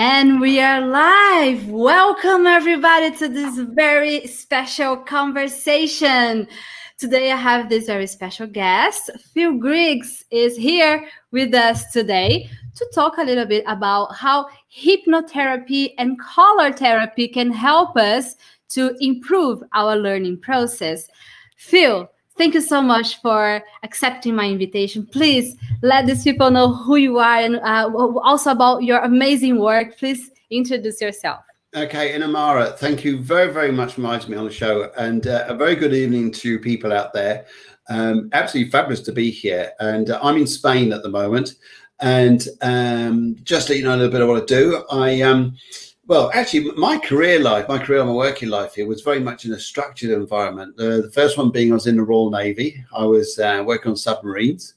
And we are live. Welcome, everybody, to this very special conversation. Today, I have this very special guest. Phil Griggs is here with us today to talk a little bit about how hypnotherapy and color therapy can help us to improve our learning process. Phil, Thank you so much for accepting my invitation. Please let these people know who you are and uh, also about your amazing work. Please introduce yourself. Okay, Inamara, thank you very, very much for inviting me on the show. And uh, a very good evening to people out there. Um, absolutely fabulous to be here. And uh, I'm in Spain at the moment. And um, just to let you know a little bit of what I do, I um, well, actually, my career life, my career, my working life here was very much in a structured environment. Uh, the first one being I was in the Royal Navy. I was uh, working on submarines.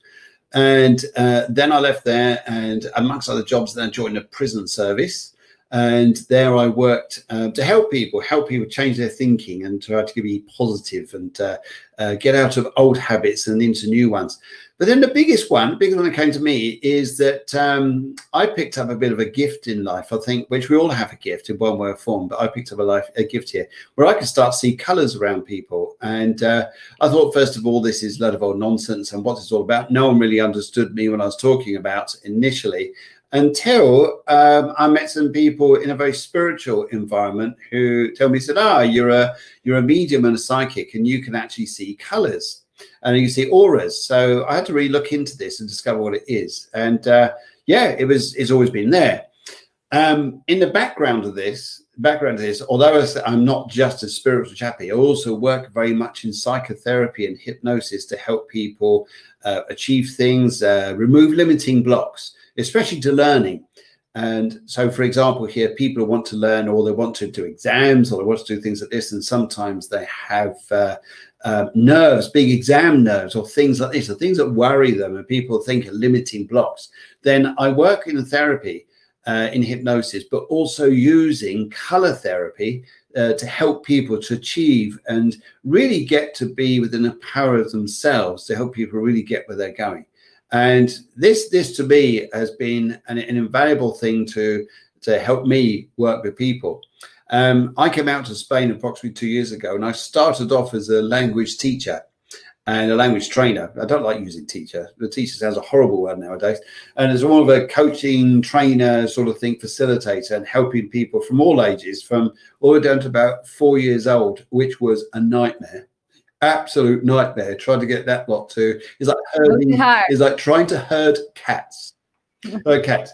And uh, then I left there, and amongst other jobs, then I joined the prison service. And there I worked uh, to help people, help people change their thinking and try to be positive and uh, uh, get out of old habits and into new ones. But then the biggest one, the biggest one that came to me is that um, I picked up a bit of a gift in life, I think, which we all have a gift in one way or form, but I picked up a life a gift here where I could start to see colors around people. And uh, I thought, first of all, this is a lot of old nonsense and what it's all about. No one really understood me when I was talking about initially until um, I met some people in a very spiritual environment who told me, said, ah, you're a, you're a medium and a psychic and you can actually see colors and you see auras. So I had to really look into this and discover what it is. And uh, yeah, it was it's always been there. Um, in the background of this, background of this, although I'm not just a spiritual chappie, I also work very much in psychotherapy and hypnosis to help people uh, achieve things, uh, remove limiting blocks, especially to learning. And so, for example, here people want to learn or they want to do exams or they want to do things like this, and sometimes they have uh, uh, nerves, big exam nerves, or things like this, or things that worry them and people think are limiting blocks, then I work in therapy, uh, in hypnosis, but also using color therapy uh, to help people to achieve and really get to be within the power of themselves to help people really get where they're going. And this, this to me has been an, an invaluable thing to to help me work with people. Um, I came out to Spain approximately two years ago, and I started off as a language teacher and a language trainer. I don't like using teacher. The teacher sounds a horrible word nowadays. And as more of a coaching trainer sort of thing, facilitator, and helping people from all ages, from all the way down to about four years old, which was a nightmare. Absolute nightmare. Trying to get that lot to is like herding, is like trying to herd cats. okay.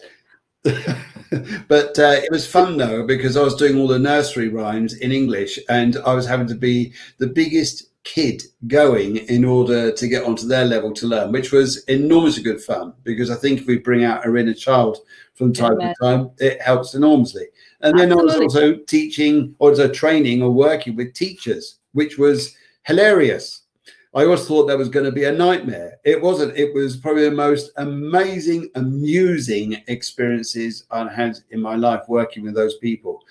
but uh, it was fun though because I was doing all the nursery rhymes in English and I was having to be the biggest kid going in order to get onto their level to learn, which was enormously good fun because I think if we bring out our inner child from time to time, it helps enormously. And then Absolutely. I was also teaching or also training or working with teachers, which was hilarious I always thought that was going to be a nightmare. It wasn't. It was probably the most amazing, amusing experiences I had in my life working with those people.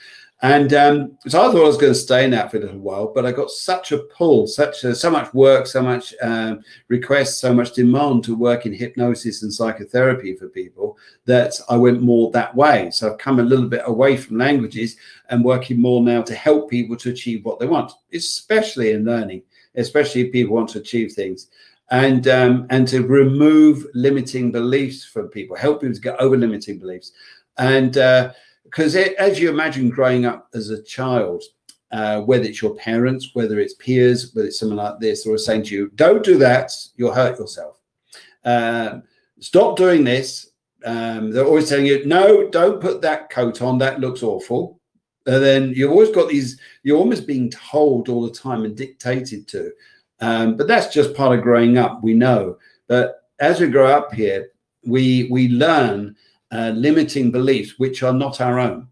And um, so I thought I was going to stay in that for a little while, but I got such a pull, such a, so much work, so much um, requests, so much demand to work in hypnosis and psychotherapy for people that I went more that way. So I've come a little bit away from languages and working more now to help people to achieve what they want, especially in learning especially if people want to achieve things and um, and to remove limiting beliefs from people, help people to get over limiting beliefs. And because uh, as you imagine growing up as a child, uh, whether it's your parents, whether it's peers, whether it's someone like this, or saying to you, "Don't do that, you'll hurt yourself." Um, stop doing this. Um, they're always telling you, "No, don't put that coat on. That looks awful." And then you've always got these, you're almost being told all the time and dictated to. Um, but that's just part of growing up, we know. But as we grow up here, we we learn uh, limiting beliefs which are not our own.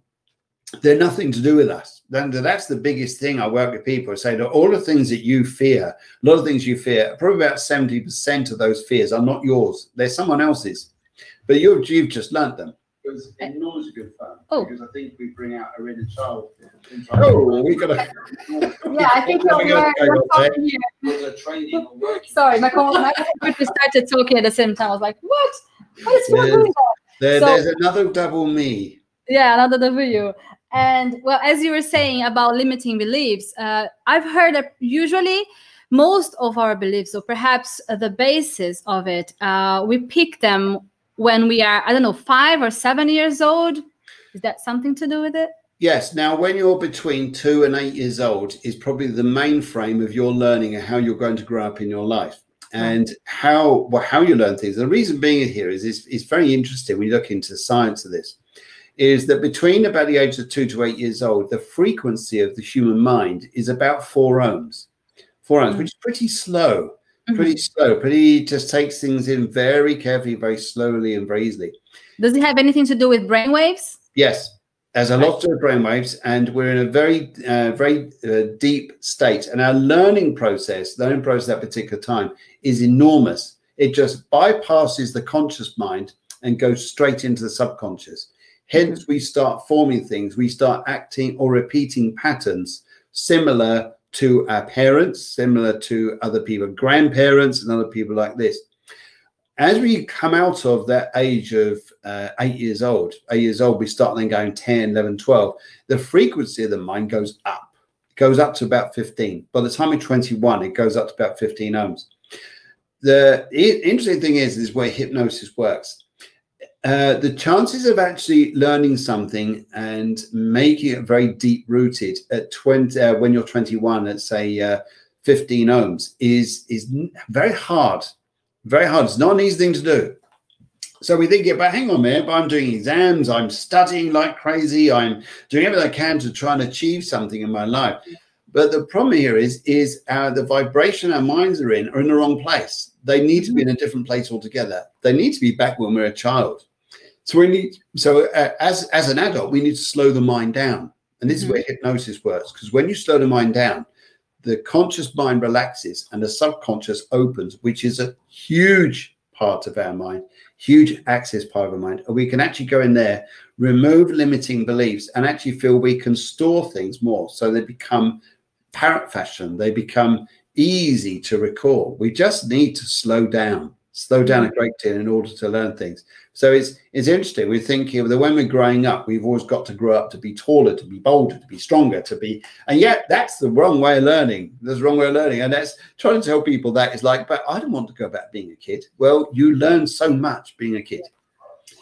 They're nothing to do with us. Then that's the biggest thing I work with people. I say that all the things that you fear, a lot of things you fear, probably about 70% of those fears are not yours. They're someone else's. But you've, you've just learned them. It was enormously good fun oh. because I think we bring out our inner child. Oh, we got to. yeah, I think you're, you're talking here. Training Sorry, my my computer started talking at the same time. I was like, what? What is there's, there, so, there's another double me. Yeah, another double you. And well, as you were saying about limiting beliefs, uh, I've heard that usually most of our beliefs, or perhaps the basis of it, uh, we pick them when we are, I don't know, five or seven years old. Is that something to do with it? Yes. Now, when you're between two and eight years old, is probably the main frame of your learning and how you're going to grow up in your life and how well, how you learn things. The reason being here is is, is very interesting when you look into the science of this is that between about the age of two to eight years old, the frequency of the human mind is about four ohms, four ohms, mm-hmm. which is pretty slow, mm-hmm. pretty slow, pretty just takes things in very carefully, very slowly, and very easily. Does it have anything to do with brain waves? Yes, there's a lot of brain waves, and we're in a very, uh, very uh, deep state. And our learning process, learning process at that particular time, is enormous. It just bypasses the conscious mind and goes straight into the subconscious. Hence, we start forming things, we start acting or repeating patterns similar to our parents, similar to other people, grandparents, and other people like this. As we come out of that age of uh, eight years old, eight years old, we start then going 10, 11, 12. The frequency of the mind goes up, it goes up to about 15. By the time we're 21, it goes up to about 15 ohms. The interesting thing is, is where hypnosis works uh, the chances of actually learning something and making it very deep rooted at 20 uh, when you're 21 at say uh, 15 ohms is is very hard. Very hard. It's not an easy thing to do. So we think but hang on man but i'm doing exams i'm studying like crazy i'm doing everything i can to try and achieve something in my life. But the problem here is is uh, the vibration our minds are in are in the wrong place. They need to be in a different place altogether. They need to be back when we're a child so we need so uh, as as an adult, we need to slow the mind down, and this mm-hmm. is where hypnosis works. Because when you slow the mind down, the conscious mind relaxes and the subconscious opens, which is a huge part of our mind, huge access part of our mind. And we can actually go in there, remove limiting beliefs, and actually feel we can store things more. So they become parrot fashion, they become easy to recall. We just need to slow down slow down a mm. great deal in order to learn things. So it's it's interesting. We think that when we're growing up, we've always got to grow up to be taller, to be bolder, to be stronger, to be, and yet that's the wrong way of learning. There's the wrong way of learning, and that's trying to tell people that is like, but I don't want to go back being a kid. Well, you learn so much being a kid.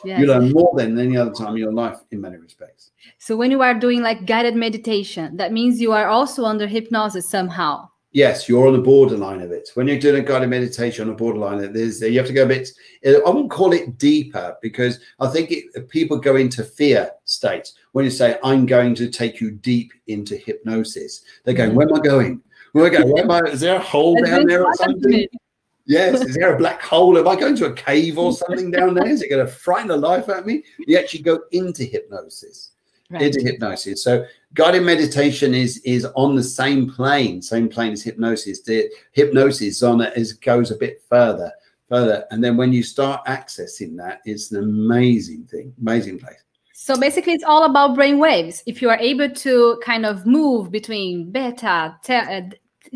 Yes. You learn more than any other time in your life in many respects. So when you are doing like guided meditation, that means you are also under hypnosis somehow yes, you're on the borderline of it. When you're doing a guided meditation on a borderline, there's you have to go a bit. I wouldn't call it deeper because I think it, people go into fear states when you say, "I'm going to take you deep into hypnosis." They're going, "Where am I going? Where am I going? Where am I? Is there a hole down there or something?" Yes, is there a black hole? Am I going to a cave or something down there? Is it going to frighten the life out of me? You actually go into hypnosis right. into hypnosis. So guided meditation is is on the same plane, same plane as hypnosis. The hypnosis on it is goes a bit further, further, and then when you start accessing that, it's an amazing thing, amazing place. So basically, it's all about brain waves. If you are able to kind of move between beta, te- uh,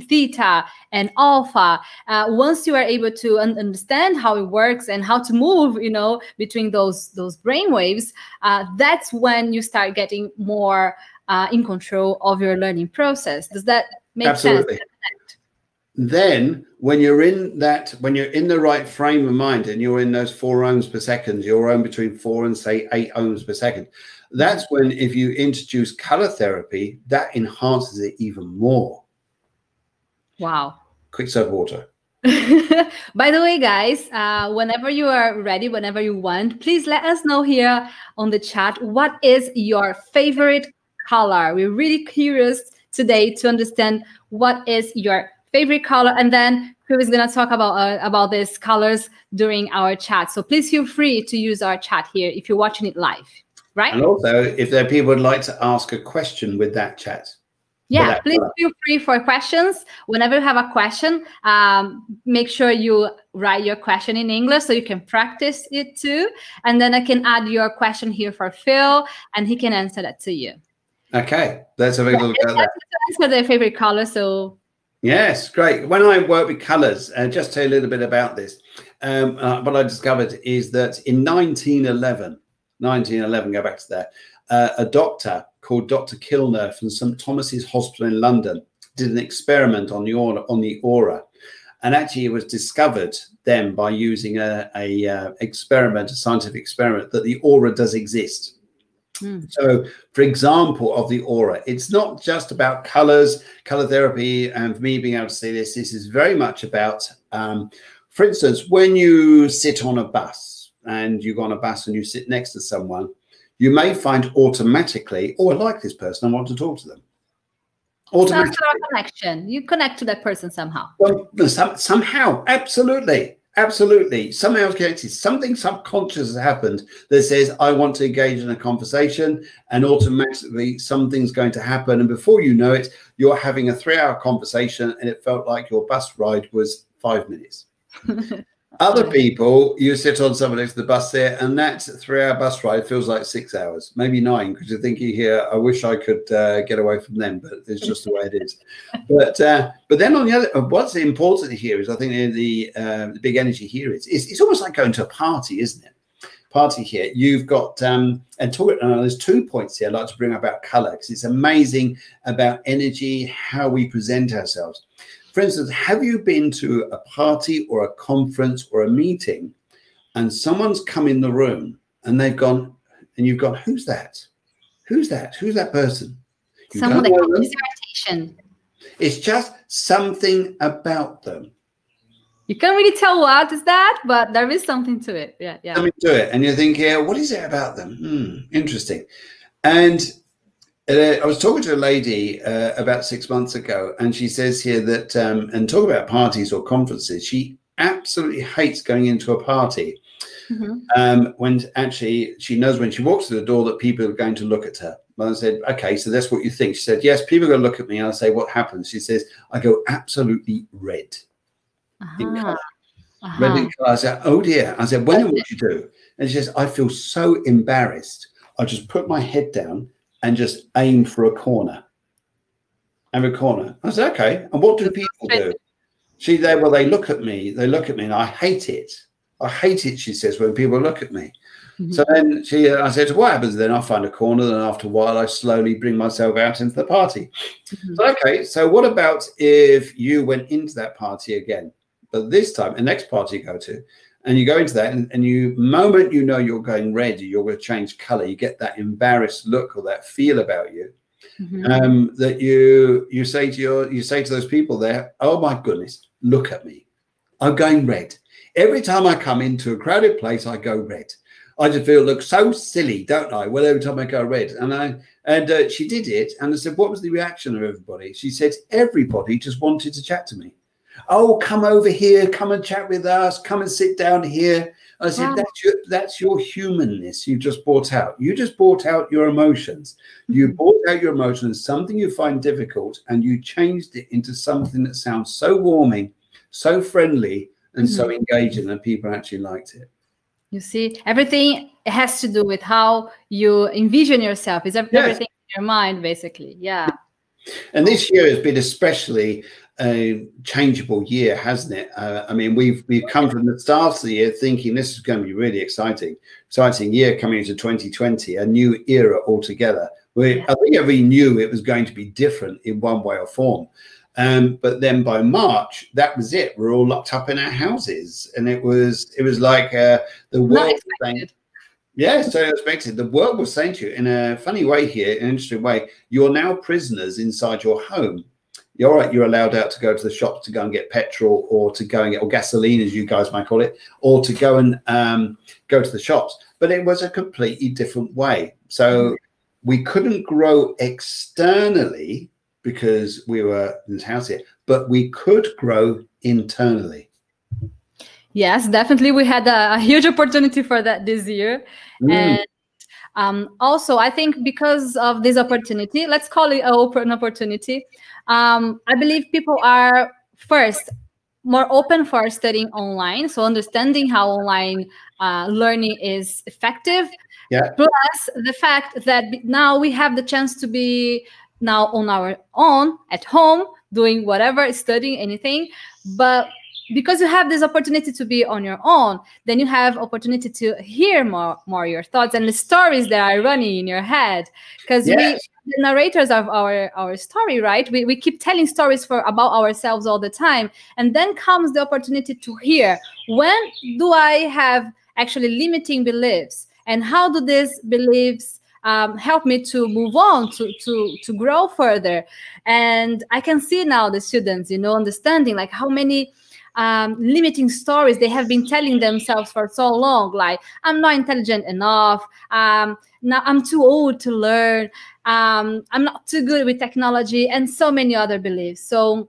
theta and alpha uh, once you are able to un- understand how it works and how to move you know between those those brain waves uh, that's when you start getting more uh, in control of your learning process. Does that make Absolutely. sense then when you're in that when you're in the right frame of mind and you're in those four ohms per second you're on between four and say eight ohms per second that's when if you introduce color therapy that enhances it even more Wow. Quick sip water. By the way, guys, uh, whenever you are ready, whenever you want, please let us know here on the chat what is your favorite color. We're really curious today to understand what is your favorite color, and then Phil is gonna talk about uh, about these colors during our chat. So please feel free to use our chat here if you're watching it live, right? And also, if there are people would like to ask a question with that chat, yeah, please feel free for questions. Whenever you have a question, um, make sure you write your question in English so you can practice it too. And then I can add your question here for Phil, and he can answer that to you. Okay, let's have a look at that. Answer their favorite color. So yes, great. When I work with colors, uh, just tell you a little bit about this. Um, uh, what I discovered is that in 1911, 1911, go back to that, Uh, a doctor called Dr. Kilner from St. Thomas's Hospital in London did an experiment on the aura, on the aura. And actually, it was discovered then by using a, a uh, experiment, a scientific experiment, that the aura does exist. Mm. So, for example, of the aura, it's not just about colors, color therapy, and me being able to say this. This is very much about, um, for instance, when you sit on a bus and you go on a bus and you sit next to someone, you may find automatically, oh, I like this person, I want to talk to them. Automatically. connection. You connect to that person somehow. Well, some, somehow, absolutely. Absolutely. Somehow connected. Something subconscious has happened that says, I want to engage in a conversation, and automatically something's going to happen. And before you know it, you're having a three hour conversation, and it felt like your bus ride was five minutes. Other people, you sit on someone next to the bus there, and that three-hour bus ride feels like six hours, maybe nine, because you're thinking here, I wish I could uh, get away from them, but it's just the way it is. But uh, but then on the other, what's important here is I think the uh, the big energy here is, is it's almost like going to a party, isn't it? Party here. You've got um, and talk. Uh, there's two points here I'd like to bring up about color because it's amazing about energy, how we present ourselves for instance, have you been to a party or a conference or a meeting and someone's come in the room and they've gone, and you've gone, who's that? Who's that? Who's that person? You Someone that causes irritation. It's just something about them. You can't really tell what is that, but there is something to it. Yeah, yeah. Something to it. And you think, yeah, what is it about them? Hmm, interesting. And I was talking to a lady uh, about six months ago, and she says here that, um, and talk about parties or conferences, she absolutely hates going into a party mm-hmm. um, when actually she knows when she walks through the door that people are going to look at her. And I said, okay, so that's what you think. She said, yes, people are going to look at me. And I say, what happens? She says, I go absolutely red. Uh-huh. Uh-huh. Red in color. I said, oh dear. I said, when what you do? And she says, I feel so embarrassed. I just put my head down and just aim for a corner. And a corner. I said, okay. And what do people do? She there, well, they look at me, they look at me, and I hate it. I hate it, she says, when people look at me. Mm-hmm. So then she, I said, what happens then? I find a corner, and after a while, I slowly bring myself out into the party. Mm-hmm. So, okay, so what about if you went into that party again, but this time, the next party you go to, and you go into that and, and you moment you know you're going red you're going to change color you get that embarrassed look or that feel about you mm-hmm. um, that you you say to your you say to those people there oh my goodness look at me. I'm going red. Every time i come into a crowded place i go red. I just feel look so silly don't i well every time i go red. And i and uh, she did it and i said what was the reaction of everybody? She said everybody just wanted to chat to me oh, come over here, come and chat with us, come and sit down here. I said, that's your that's your humanness you just brought out. You just brought out your emotions. You mm-hmm. brought out your emotions, something you find difficult, and you changed it into something that sounds so warming, so friendly, and mm-hmm. so engaging that people actually liked it. You see, everything has to do with how you envision yourself. Is everything yes. in your mind, basically? Yeah. And this year has been especially a changeable year, hasn't it? Uh, I mean, we've we've come from the start of the year thinking this is going to be really exciting, exciting year coming into 2020, a new era altogether. We, I think we knew it was going to be different in one way or form. Um, but then by March, that was it. We're all locked up in our houses, and it was it was like uh, the world. Saying, yeah, so expected. The world was saying to you in a funny way here, an interesting way. You're now prisoners inside your home you're all right, you're allowed out to go to the shops to go and get petrol or to go and get or gasoline, as you guys might call it, or to go and um, go to the shops. But it was a completely different way. So we couldn't grow externally because we were in this house here, but we could grow internally. Yes, definitely. We had a, a huge opportunity for that this year. Mm. And um, also, I think because of this opportunity, let's call it an open opportunity, um, I believe people are first more open for studying online, so understanding how online uh, learning is effective. Yeah. Plus the fact that now we have the chance to be now on our own at home doing whatever, studying anything, but because you have this opportunity to be on your own then you have opportunity to hear more more your thoughts and the stories that are running in your head. Because Yes. we the narrators of our our story right? We, we keep telling stories for about ourselves all the time. And then comes the opportunity to hear when do i have actually limiting beliefs? And how do these beliefs um, help me to move on to to to grow further? And i can see now the students you know understanding like how many um, limiting stories they have been telling themselves for so long like i'm not intelligent enough um, now i'm too old to learn um, i'm not too good with technology and so many other beliefs so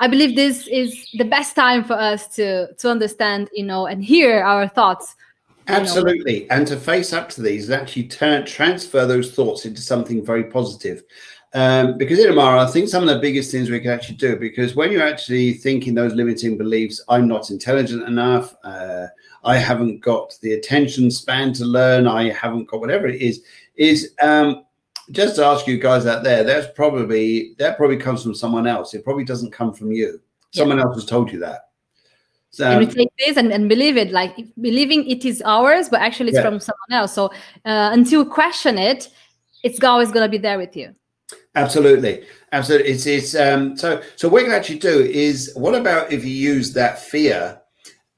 i believe this is the best time for us to to understand you know and hear our thoughts you know. Absolutely. And to face up to these and actually turn transfer those thoughts into something very positive. Um, because Inamara, I think some of the biggest things we can actually do, because when you're actually thinking those limiting beliefs, I'm not intelligent enough, uh, I haven't got the attention span to learn, I haven't got whatever it is, is um, just to ask you guys out there, that's probably that probably comes from someone else. It probably doesn't come from you. Someone else has told you that. So and we take this and, and believe it like believing it is ours but actually it's Yeah. from someone else so uh, until you question it it's always going to be there with you Absolutely, absolutely. It's it's um so so what you can actually do is what about if you use that fear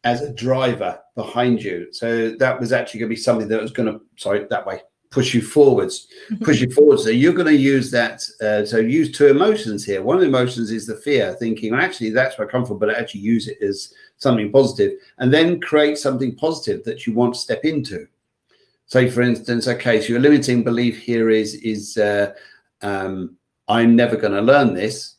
as a driver behind you? So that was actually going to be something that was going to sorry that way push you forwards, push you forwards. So you're going to use that. Uh, so use two emotions here. One of the emotions is the fear, thinking well, actually that's where I come from, but I actually use it as something positive, and then create something positive that you want to step into. Say, for instance, okay, so your limiting belief here is is uh, um, I'm never going to learn this,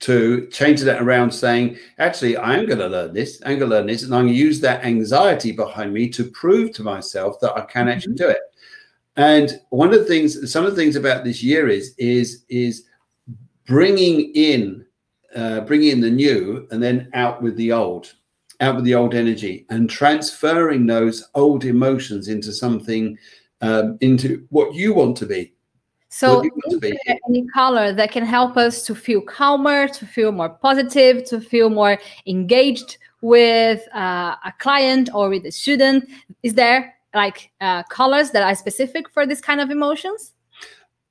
to change that around saying, actually, I am going to learn this, I'm going to learn this, and I'm going to use that anxiety behind me to prove to myself that I can actually do it. And one of the things, some of the things about this year is is is bringing in, uh, bringing in the new, and then out with the old, out with the old energy, and transferring those old emotions into something, um, into what you want to be. So What do you want to is there any color that can help us to feel calmer to feel more positive to feel more engaged with uh, a client or with a student? Is there like uh, colors that are specific for this kind of emotions?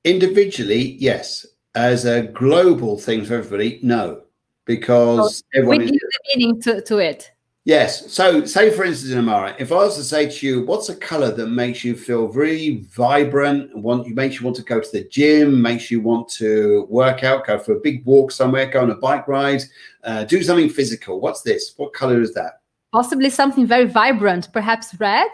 Individually, yes. As a global thing for everybody, no, because we everyone give is the meaning to, to it Yes. So, say for instance, Inamara, if I was to say to you, what's a color that makes you feel really vibrant, and want you makes you want to go to the gym, makes you want to work out, go for a big walk somewhere, go on a bike ride, uh, do something physical? What's this? What color is that? possibly something very vibrant perhaps red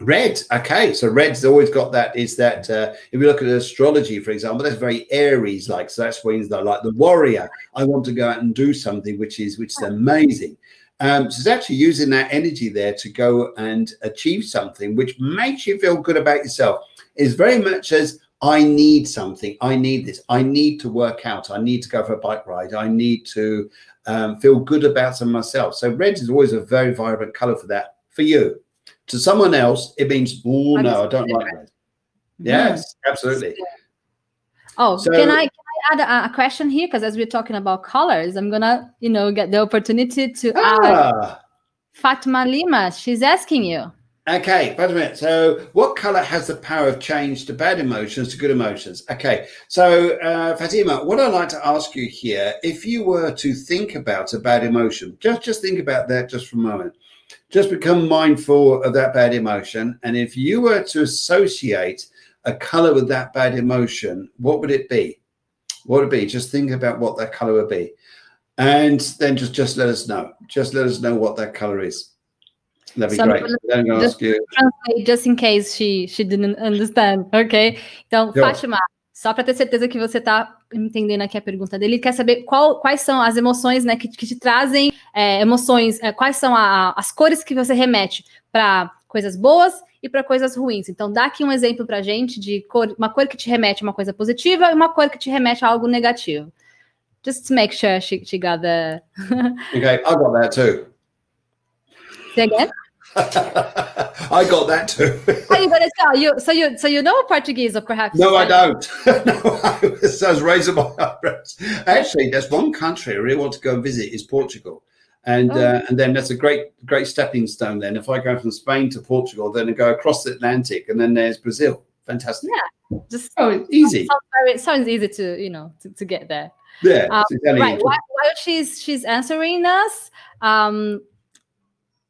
Red. Okay, so red's always got that. Is that uh, if you look at astrology, for example, that's very Aries like. So that's when they're like the warrior. I want to go out and do something which is which is amazing. Um, so it's actually using that energy there to go and achieve something which makes you feel good about yourself. Is very much as I need something. I need this. I need to work out. I need to go for a bike ride. I need to um, feel good about some myself. So red is always a very vibrant color for that for you. To someone else, it means, oh no, I don't like red. Yes, absolutely. Oh, So- can I can I add a, a question here? Because as we're talking about colors, I'm gonna you know get the opportunity to Ah, Fatima Lima. She's asking you. okay. Wait a minute. So, what color has the power of change to bad emotions to good emotions? Okay. So, uh, Fatima, what I'd like to ask you here, if you were to think about a bad emotion, just just think about that just for a moment. Just become mindful of that bad emotion, and if you were to associate a color with that bad emotion, what would it be? What would it be? Just think about what that color would be, and then just just let us know. Just let us know what that color is. That'd be So great. gonna I'm to just-. Translate just in case she she didn't understand, ok? Então, Sure. Fátima, só para ter certeza que você está entendendo aqui a pergunta dele, ele quer saber qual, quais são as emoções, né, que, que te trazem é, emoções, é, quais são a- as cores que você remete para coisas boas e para coisas ruins. Então, dá aqui um exemplo para gente de cor, uma cor que te remete a uma coisa positiva e uma cor que te remete a algo negativo. Just to make sure she, she got the. Okay, I got that too. Say again? I got that too. Are you gonna tell you? So you so you know Portuguese, or perhaps? no, I don't. no, I was, I was raising my eyebrows. Actually, there's one country I really want to go and visit is Portugal. And Oh. uh, and then that's a great great stepping stone. Then if I go from Spain to Portugal, then I go across the Atlantic, and then there's Brazil. Fantastic. Yeah, just Oh, easy. sounds, very, it sounds easy to you know to, to get there. Yeah. Um, exactly right while, while she's she's answering us um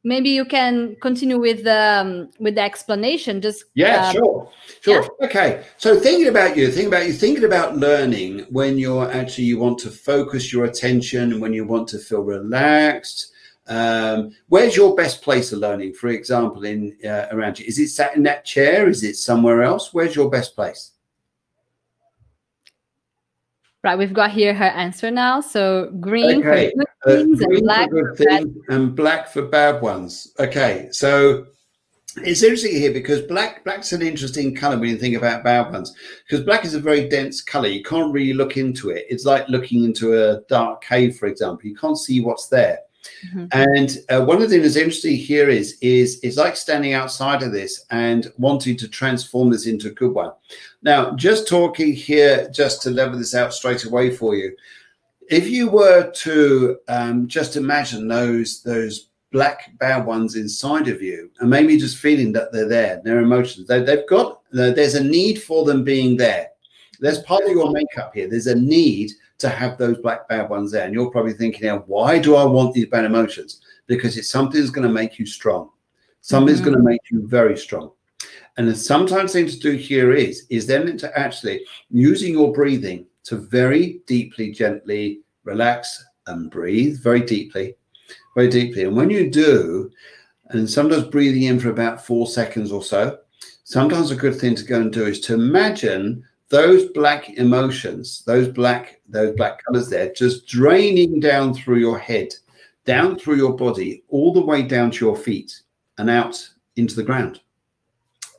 maybe you can continue with the um, with the explanation just Yeah, um, sure, sure. Okay. So thinking about you, thinking about you, thinking about learning when you're actually you want to focus your attention and when you want to feel relaxed. Um, where's your best place of learning? For example, in uh, around you, is it sat in that chair? Is it somewhere else? Where's your best place? Right we've got here her answer now so green Okay, for good Uh, and black for good bad. things and black for bad ones. Okay, so it's interesting here because black black's an interesting color when you think about bad ones because black is a very dense color. You can't really look into it. It's like looking into a dark cave, for example. You can't see what's there. Mhm. And uh, one of the things that's interesting here is is it's like standing outside of this and wanting to transform this into a good one. Now, just talking here, just to level this out straight away for you, if you were to um, just imagine those those black bad ones inside of you and maybe just feeling that they're there their emotions they, they've got there's a need for them being there there's part of your makeup here. There's a need to have those black bad ones there. And you're probably thinking now why do i want these bad emotions? Because it's something that's going to make you strong. Something's Mhm. going to make you very strong. And the sometimes thing to do here is is then to actually using your breathing to very deeply, gently relax and breathe very deeply, very deeply. And when you do, and sometimes breathing in for about four seconds or so, sometimes a good thing to go and do is to imagine those black emotions, those black, those black colors there, just draining down through your head, down through your body, all the way down to your feet and out into the ground.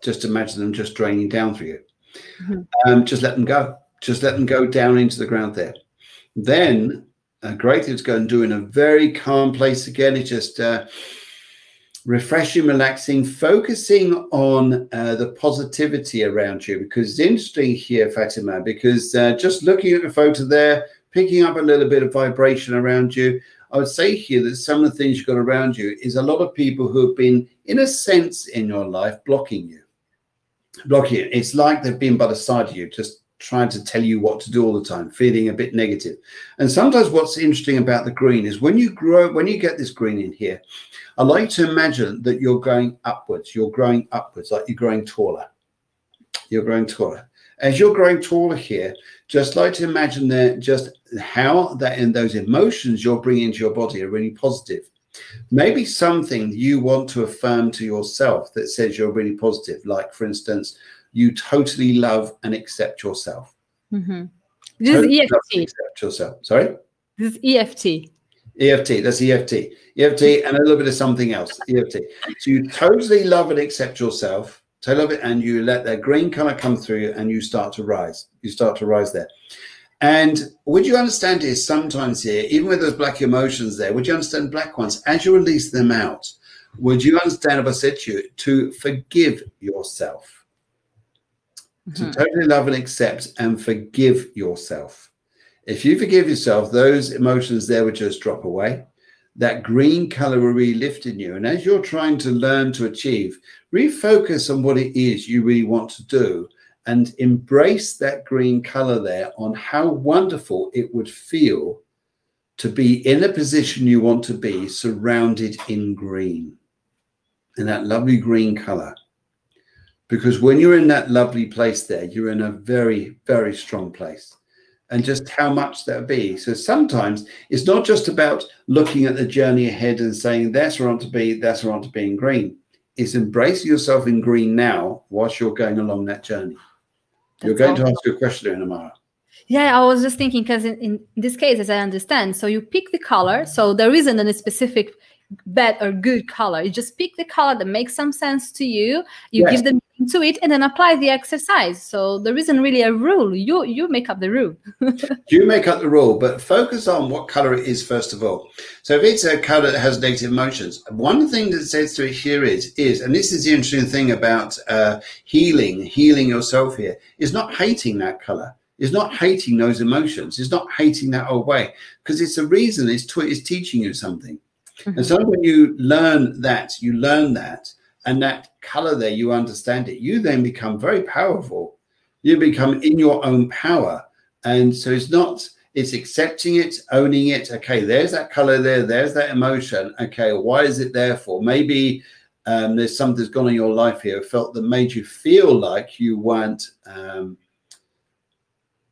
Just imagine them just draining down through you. Mhm. Um, just let them go. Just let them go down into the ground there. Then a great thing to go and do in a very calm place again is just uh, refreshing, relaxing, focusing on uh, the positivity around you. Because it's interesting here, Fatima, because uh, just looking at the photo there, picking up a little bit of vibration around you, I would say here that some of the things you've got around you is a lot of people who have been, in a sense, in your life, blocking you. Blocking you. It's like they've been by the side of you, just trying to tell you what to do all the time, feeling a bit negative. And sometimes what's interesting about the green is when you grow, when you get this green in here, I like to imagine that you're going upwards, you're growing upwards, like you're growing taller. You're growing taller. As you're growing taller here, just like to imagine that just how that and those emotions you're bringing into your body are really positive. Maybe something you want to affirm to yourself that says you're really positive, like for instance, you totally love and accept yourself. Mm-hmm. This Totally is EFT. accept yourself. Sorry? This is EFT. EFT, that's EFT. EFT and a little bit of something else. EFT. So you totally love and accept yourself, totally love it, and you let that green color come through and you start to rise. You start to rise there. And would you understand is sometimes here, even with those black emotions there, would you understand black ones? As you release them out, would you understand if I said to you to forgive yourself? to Mhm. totally love and accept and forgive yourself. If you forgive yourself, those emotions there would just drop away. That green color will really lift in you. And as you're trying to learn to achieve, refocus on what it is you really want to do and embrace that green color there on how wonderful it would feel to be in a position you want to be surrounded in green in that lovely green color because when you're in that lovely place there you're in a very very strong place and just how much that be so sometimes it's not just about looking at the journey ahead and saying that's where i want to be that's where i want to be in green it's embracing yourself in green now whilst you're going along that journey you're That's going to ask you a question Inamara. Yeah, I was just thinking because in, in this case, as I understand, so you pick the color. So there isn't a specific bad or good color. You just pick the color that makes some sense to you. You Yes. give the meaning to it, and then apply the exercise. So there isn't really a rule. You you make up the rule. You make up the rule, but focus on what color it is first of all. So if it's a color that has negative emotions, one thing that says to it here is is, and this is the interesting thing about uh, healing, healing yourself here, is not hating that color. Is not hating those emotions. Is not hating that old way because it's a reason. It's, tw- it's teaching you something. Mm-hmm. And so when you learn that, you learn that, and that color there, you understand it, you then become very powerful. You become in your own power. And so it's not, it's accepting it, owning it. Okay, there's that color there, there's that emotion. Okay, why is it there for? Maybe um, there's something that's gone in your life here, felt that made you feel like you weren't um,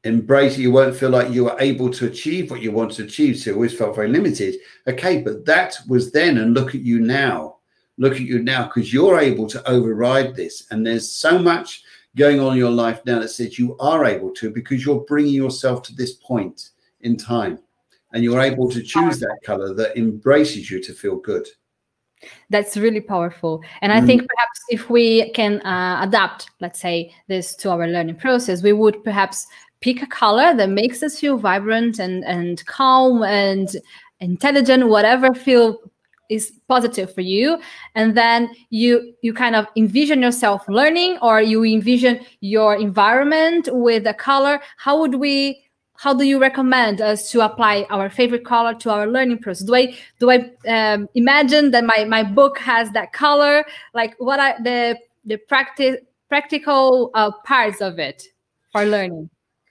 embrace it, you won't feel like you were able to achieve what you want to achieve. So you always felt very limited. Okay, but that was then, and look at you now. Look at you now, because you're able to override this. And there's so much going on in your life now that says you are able to because you're bringing yourself to this point in time. And you're able to choose that color that embraces you to feel good. That's really powerful. And I mm. think perhaps if we can uh, adapt, let's say, this to our learning process, we would perhaps pick a color that makes us feel vibrant and, and calm and intelligent, whatever feel is positive for you. And then you you kind of envision yourself learning or you envision your environment with a color. How would we how do you recommend us to apply our favorite color to our learning process? Do i do i um, imagine that my my book has that color? Like what are the the practice practical uh, parts of it for learning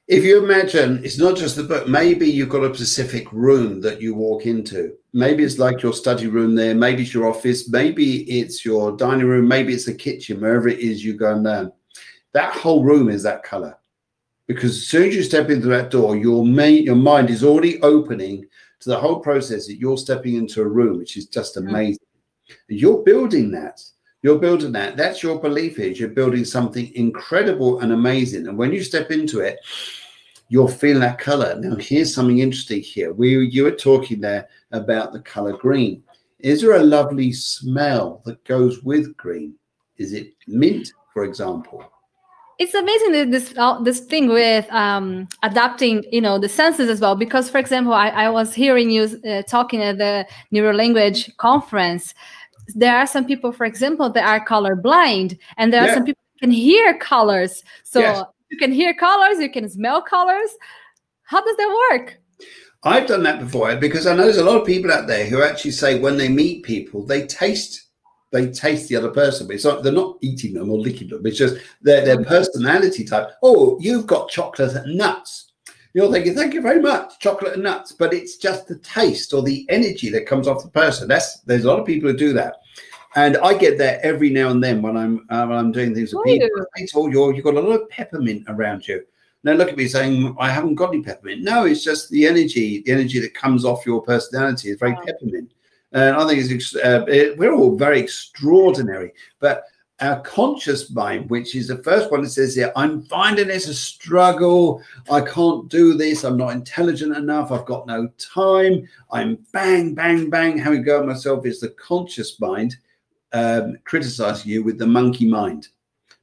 if you imagine it's not just the book maybe you've got a specific room that you walk into maybe it's like your study room there maybe it's your office maybe it's your dining room maybe it's the kitchen wherever it is you go and learn that whole room is that color because as soon as you step into that door your main your mind is already opening to the whole process that you're stepping into a room which is just mm. amazing mm. you're building that you're building that. That's your belief is you're building something incredible and amazing. And when you step into it, you're feeling that color. Now, here's something interesting here. We you were talking there about the color green. Is there a lovely smell that goes with green? Is it mint, for example? It's amazing this uh, this thing with um, adapting, you know, the senses as well. Because, for example, I, I was hearing you uh, talking at the neurolanguage conference, there are some people, for example, that are color blind, and there yeah. are some people who can hear colors. So yes. you can hear colors, you can smell colors. How does that work? I've done that before because I know there's a lot of people out there who actually say when they meet people, they taste they taste the other person, but it's not they're not eating them or licking them. It's just their their mm-hmm. personality type. Oh, you've got chocolate and nuts you're thinking, thank you very much, chocolate and nuts, but it's just the taste or the energy that comes off the person. That's there's a lot of people who do that. And I get that every now and then when I'm uh, when I'm doing things with people. They told you you've got a lot of peppermint around you. Now look at me saying I haven't got any peppermint. No, it's just the energy, the energy that comes off your personality is very wow. peppermint. And I think it's uh, it, we're all very extraordinary, but our conscious mind, which is the first one that says here, I'm finding this a struggle. I can't do this. I'm not intelligent enough. I've got no time. I'm bang, bang, bang, having go at myself. Is the conscious mind um, criticizing you with the monkey mind,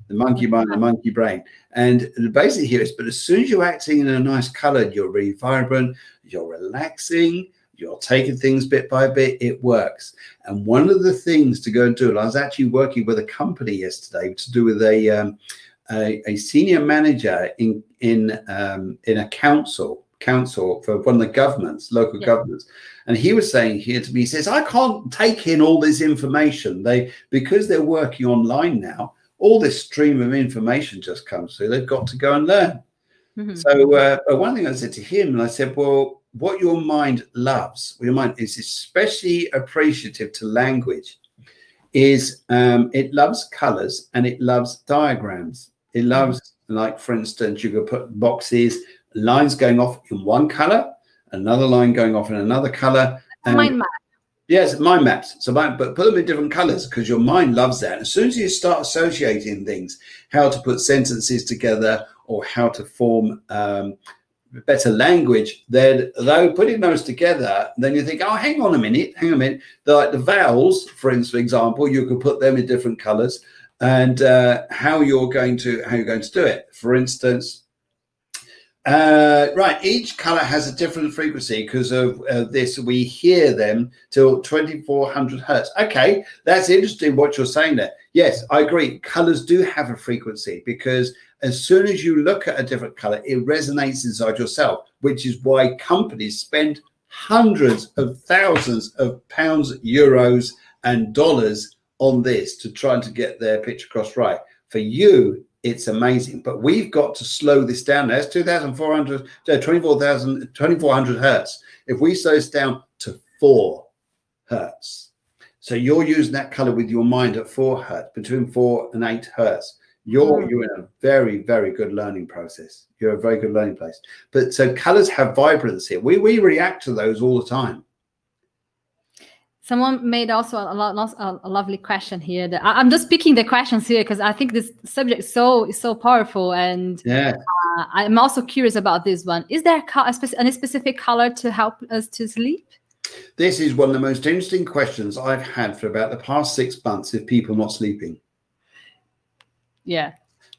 the monkey mind, the monkey brain. And basically here is, but as soon as you're acting in a nice color, you're really vibrant, you're relaxing, you're taking things bit by bit, it works. And one of the things to go and do, I was actually working with a company yesterday to do with a um, a, a, senior manager in in um, in a council council for one of the governments, local yeah. governments. And he was saying here to me, he says, I can't take in all this information. They because they're working online now, all this stream of information just comes through. They've got to go and learn. Mm-hmm. So uh, one thing I said to him, and I said, well, what your mind loves, your mind is especially appreciative to language, is um, it loves colors and it loves diagrams. It loves, like for instance, you could put boxes, lines going off in one color, another line going off in another color. And mind map. Yes, mind maps. So, but put them in different colors because your mind loves that. As soon as you start associating things, how to put sentences together or how to form um, better language, then though putting those together, then you think, oh, hang on a minute, hang on a minute. The, like the vowels, for for example, you could put them in different colors and uh, how you're going to how you're going to do it. For instance, uh, right, each color has a different frequency because of uh, this. We hear them till 2400 hertz. Okay, that's interesting what you're saying there. Yes, I agree. Colors do have a frequency because as soon as you look at a different color, it resonates inside yourself, which is why companies spend hundreds of thousands of pounds, euros, and dollars on this to try to get their picture across right. For you, it's amazing, but we've got to slow this down. That's 2,400, 24,000, 2,400 hertz. If we slow this down to four hertz, so you're using that color with your mind at four hertz, between four and eight hertz. You're Mm. you're in a very very good learning process. You're a very good learning place. But so colors have vibrancy. We we react to those all the time. Someone made also a, lo- a, a lovely question here. That I, I'm just picking the questions here because I think this subject is so is so powerful, and Yeah. uh, I'm also curious about this one. Is there a, a spec- any specific color to help us to sleep? This is one of the most interesting questions I've had for about the past six months. If people not sleeping, Yeah.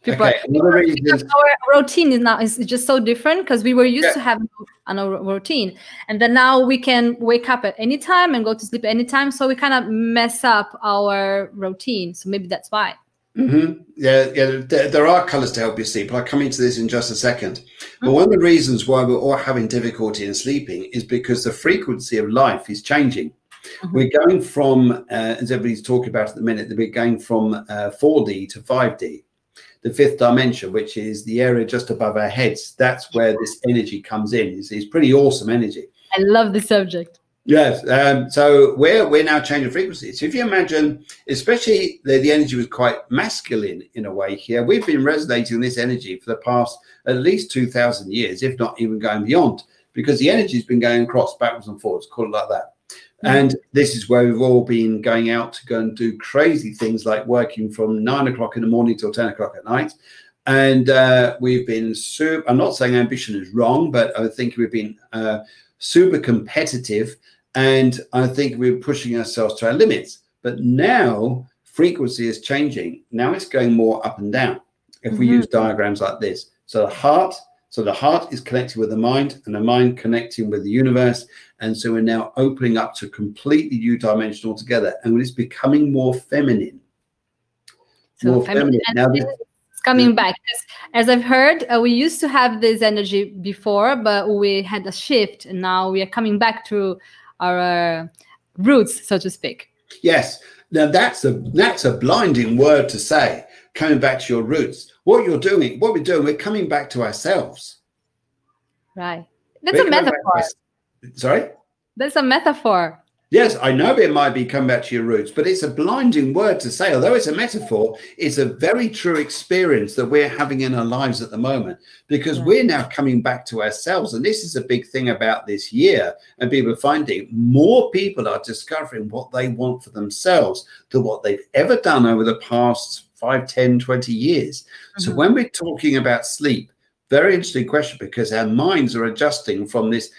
People, okay. Reason our routine is now is just so different because we were used Yeah. to have a a routine and then now we can wake up at any time and go to sleep at any time so we kind of mess up our routine so maybe that's why mm-hmm. Yeah, yeah. There, there are colours to help you sleep. I'll come into this in just a second. But one of the reasons why we're all having difficulty in sleeping is because the frequency of life is changing. Mhm. We're going from, uh, as everybody's talking about at the minute, that we're going from uh, 4D to 5D, the fifth dimension, which is the area just above our heads. That's where this energy comes in. It's, it's pretty awesome energy. i love the subject Yes. Um, so we're we're now changing frequencies. So if you imagine, especially the, the energy was quite masculine in a way here. We've been resonating this energy for the past at least two thousand years, if not even going beyond, because the energy's been going across backwards and forwards, call it like that. And this is where we've all been going out to go and do crazy things like working from nine o'clock in the morning till 10 o'clock at night. And uh, we've been super, I'm not saying ambition is wrong, but I think we've been uh, super competitive. And I think we're pushing ourselves to our limits. But now frequency is changing. Now it's going more up and down. If we Mhm. use diagrams like this, so the heart, so the heart is connecting with the mind, and the mind connecting with the universe, and so we're now opening up to a completely new dimension altogether, and it's becoming more feminine. so more feminine feminine. Now, is coming back as i've heard uh, we used to have this energy before but we had a shift and now we are coming back to our uh, roots so to speak Yes. Now that's a that's a blinding word to say. Coming back to your roots. What you're doing, what we're doing, we're coming back to ourselves. right that's We're a coming back to metaphor Sorry. that's a metaphor Yes, I know it might be come back to your roots, but it's a blinding word to say. Although it's a metaphor, it's a very true experience that we're having in our lives at the moment because Yeah. we're now coming back to ourselves. And this is a big thing about this year. And people are finding more people are discovering what they want for themselves than what they've ever done over the past 5, 10, 20 years. So Mhm. when we're talking about sleep, very interesting question because our minds are adjusting from this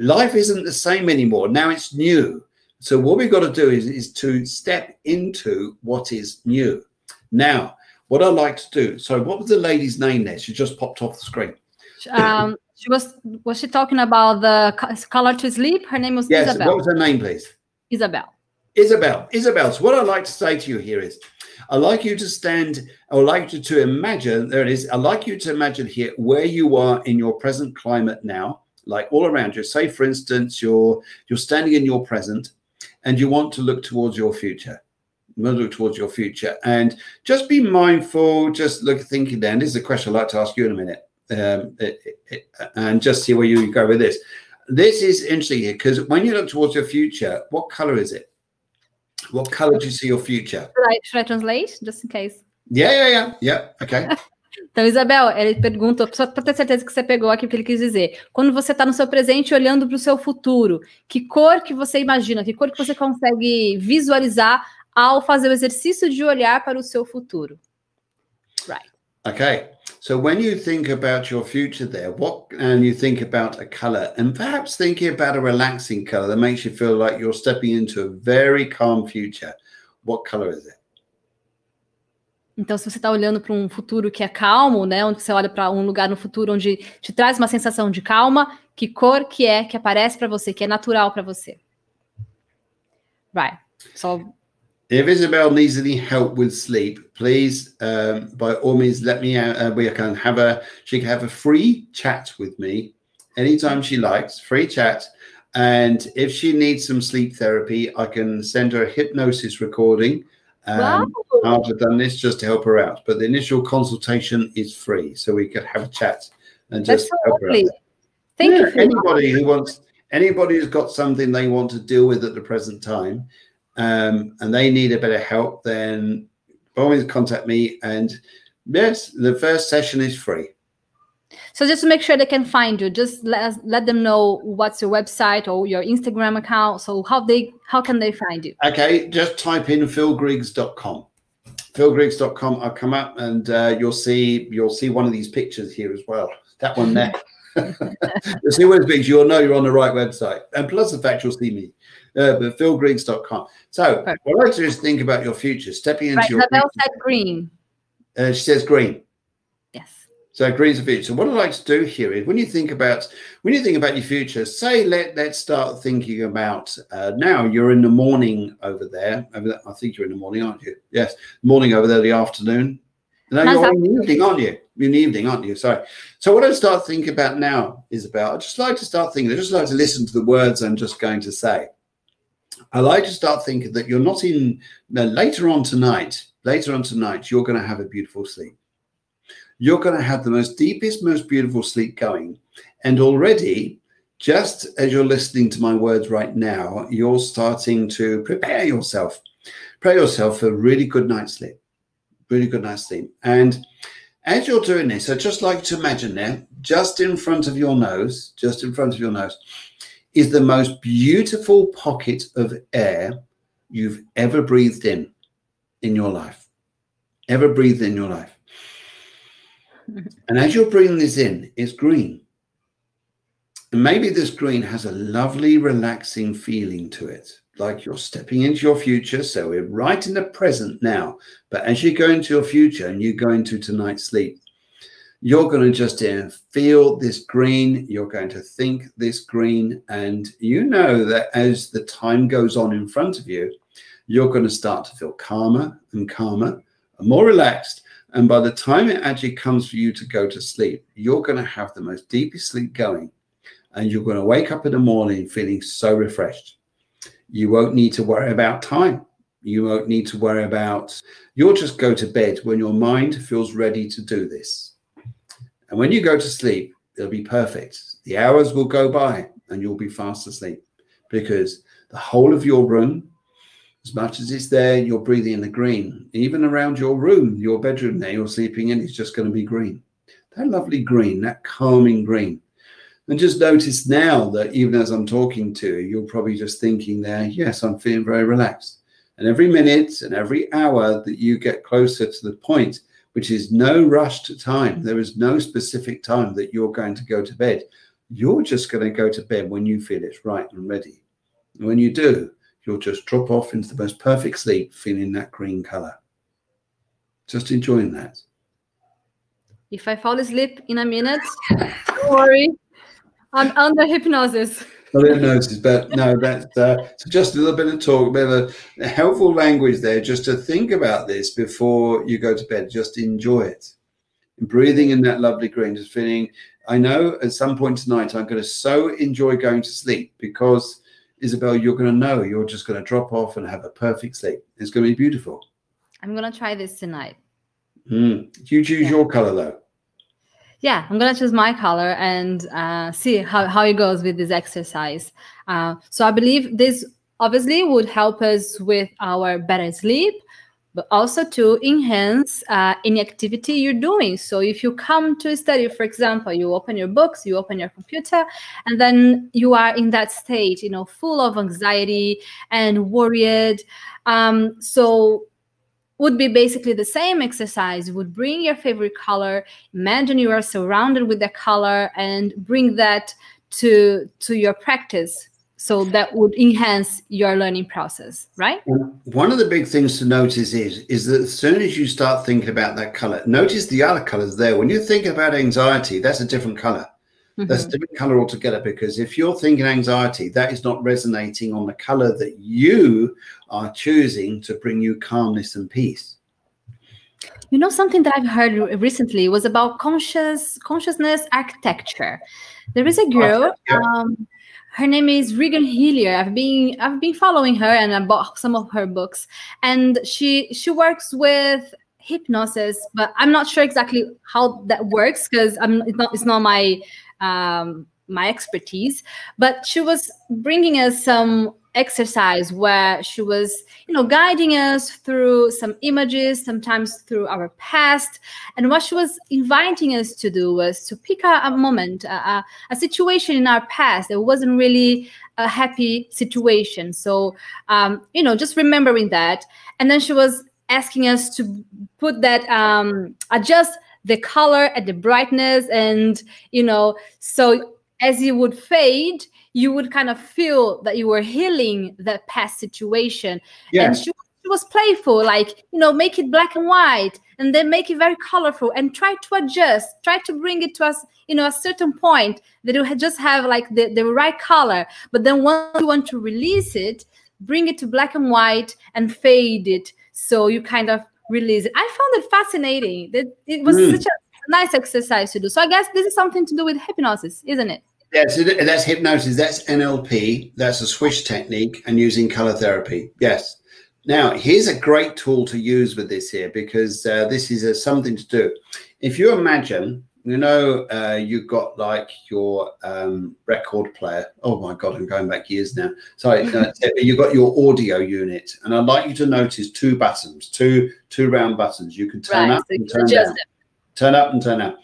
life isn't the same anymore. Now it's new. So what we've got to do is, is to step into what is new. Now, what I like to do. So, what was the lady's name there? She just popped off the screen. um she was was she talking about the color to sleep her name was Yes. What was her name, please? isabel Isabel. Isabel. So, what I'd like to say to you here is, I'd like you to stand. I would like you to imagine. There it is. I'd like you to imagine here where you are in your present climate now, like all around you. Say, for instance, you're you're standing in your present, and you want to look towards your future. You look towards your future, and just be mindful. Just look, thinking. Then this is a question I'd like to ask you in a minute, um, it- it- it- and just see where you go with this. This is interesting here because when you look towards your future, what color is it? What color do you see your future? should I, should I translate just in case Yeah, yeah, yeah, yeah. Okay. Então, Isabel, ele pergunta, só para ter certeza que você pegou aqui o que ele quis dizer. Quando você está no seu presente olhando para o seu futuro, que cor que você imagina, que cor que você consegue visualizar ao fazer o exercício de olhar para o seu futuro? Right. Okay. So when you think about your future there, what and you think about a color and perhaps thinking about a relaxing color that makes you feel like you're stepping into a very calm future, what color is it? Então, se você está olhando para um futuro que é calmo, né, onde você olha para um lugar no futuro onde te traz uma sensação de calma, que cor que é que aparece para você, que é natural para você? Right. So If Isabel needs any help with sleep, please, um, by all means, let me. Uh, we can have a. She can have a free chat with me anytime she likes. Free chat, And if she needs some sleep therapy, I can send her a hypnosis recording. Um, wow. I've done this just to help her out. But the initial consultation is free, so we could have a chat and just so help lovely. her out. Thank yeah, you. anybody who wants, anybody who's got something they want to deal with at the present time, um, and they need a bit of help, then always contact me. And yes, the first session is free. So just to make sure they can find you, just let us, let them know what's your website or your Instagram account. So how they how can they find you? Okay, just type in philgriggs.com. Philgriggs.com. I'll come up and uh, you'll see you'll see one of these pictures here as well. That one there. you'll see these pictures. You'll know you're on the right website, and plus the fact you'll see me. Uh, but philgriggs.com. So Perfect. what I like to is think about your future, stepping into right, your. Isabel said green. Uh, she says green. So green's a future. So what I like to do here is when you think about when you think about your future, say let let's start thinking about uh, now you're in the morning over there. over there. I think you're in the morning, aren't you? Yes, morning over there, the afternoon. No, you're in the evening, aren't you? You're in the evening, aren't you? Sorry. So what I start thinking about now is about I just like to start thinking. I just like to listen to the words I'm just going to say. I like to start thinking that you're not in no, later on tonight. Later on tonight, you're going to have a beautiful sleep you're going to have the most deepest, most beautiful sleep going. And already, just as you're listening to my words right now, you're starting to prepare yourself. Prepare yourself for a really good night's sleep. Really good night's sleep. And as you're doing this, I'd just like to imagine there, just in front of your nose, just in front of your nose, is the most beautiful pocket of air you've ever breathed in in your life. Ever breathed in your life. And as you're breathing this in, it's green. And maybe this green has a lovely, relaxing feeling to it, like you're stepping into your future. So we're right in the present now. But as you go into your future and you go into tonight's sleep, you're going to just uh, feel this green. You're going to think this green. And you know that as the time goes on in front of you, you're going to start to feel calmer and calmer, and more relaxed. And by the time it actually comes for you to go to sleep, you're going to have the most deepest sleep going. And you're going to wake up in the morning feeling so refreshed. You won't need to worry about time. You won't need to worry about, you'll just go to bed when your mind feels ready to do this. And when you go to sleep, it'll be perfect. The hours will go by and you'll be fast asleep because the whole of your room, as much as it's there, you're breathing in the green. Even around your room, your bedroom there, you're sleeping in, it's just going to be green. That lovely green, that calming green. And just notice now that even as I'm talking to you, you're probably just thinking there, yes, I'm feeling very relaxed. And every minute and every hour that you get closer to the point, which is no rush to time, there is no specific time that you're going to go to bed. You're just going to go to bed when you feel it's right and ready. And when you do, you'll just drop off into the most perfect sleep, feeling that green color. Just enjoying that. If I fall asleep in a minute, don't worry, I'm under hypnosis. I didn't notice, but no, that's uh, so just a little bit of talk, a bit of a, a helpful language there, just to think about this before you go to bed. Just enjoy it. And breathing in that lovely green, just feeling. I know at some point tonight I'm going to so enjoy going to sleep because Isabel, you're going to know you're just going to drop off and have a perfect sleep. It's going to be beautiful. I'm going to try this tonight. Mm. You choose yeah. your color though. Yeah, I'm going to choose my color and uh, see how, how it goes with this exercise. Uh, so I believe this obviously would help us with our better sleep, but also to enhance uh, any activity you're doing. So if you come to study, for example, you open your books, you open your computer, and then you are in that state, you know, full of anxiety and worried. Um, so would be basically the same exercise would bring your favorite color imagine you are surrounded with that color and bring that to to your practice so that would enhance your learning process right? One of the big things to notice is is that as soon as you start thinking about that color notice the other colors there. When you think about anxiety that's a different color. Mm-hmm. that's a different color altogether because if you're thinking anxiety that is not resonating on the color that you are choosing to bring you calmness and peace. You know something that i've heard recently was about conscious consciousness architecture. There is a girl um, her name is Regan Hillyer. I've been I've been following her and I bought some of her books. And she she works with hypnosis, but I'm not sure exactly how that works because I'm it's not it's not my um, my expertise. But she was bringing us some exercise where she was you know guiding us through some images sometimes through our past. And what she was inviting us to do was to pick a, a moment a, a, situation in our past that wasn't really a happy situation. So um, you know just remembering that. And then she was asking us to put that um, adjust the color and the brightness and you know so as you would fade you would kind of feel that you were healing that past situation yeah. and she, she was playful like you know make it black and white and then make it very colorful and try to adjust try to bring it to us you know a certain point that you just have like the, the right color but then once you want to release it bring it to black and white and fade it so you kind of release it. I found it fascinating. That it was mm. such a nice exercise to do. So I guess this is something to do with hypnosis, isn't it? Yes, that's hypnosis. That's NLP. That's a swish technique and using color therapy. Yes. Now, here's a great tool to use with this here because uh, this is a, something to do. If you imagine you know, uh, you've got like your um, record player. Oh my God, I'm going back years now. Sorry, uh, you've got your audio unit, and I'd like you to notice two buttons, two two round buttons. You can turn right, up so and turn down, it. turn up and turn out.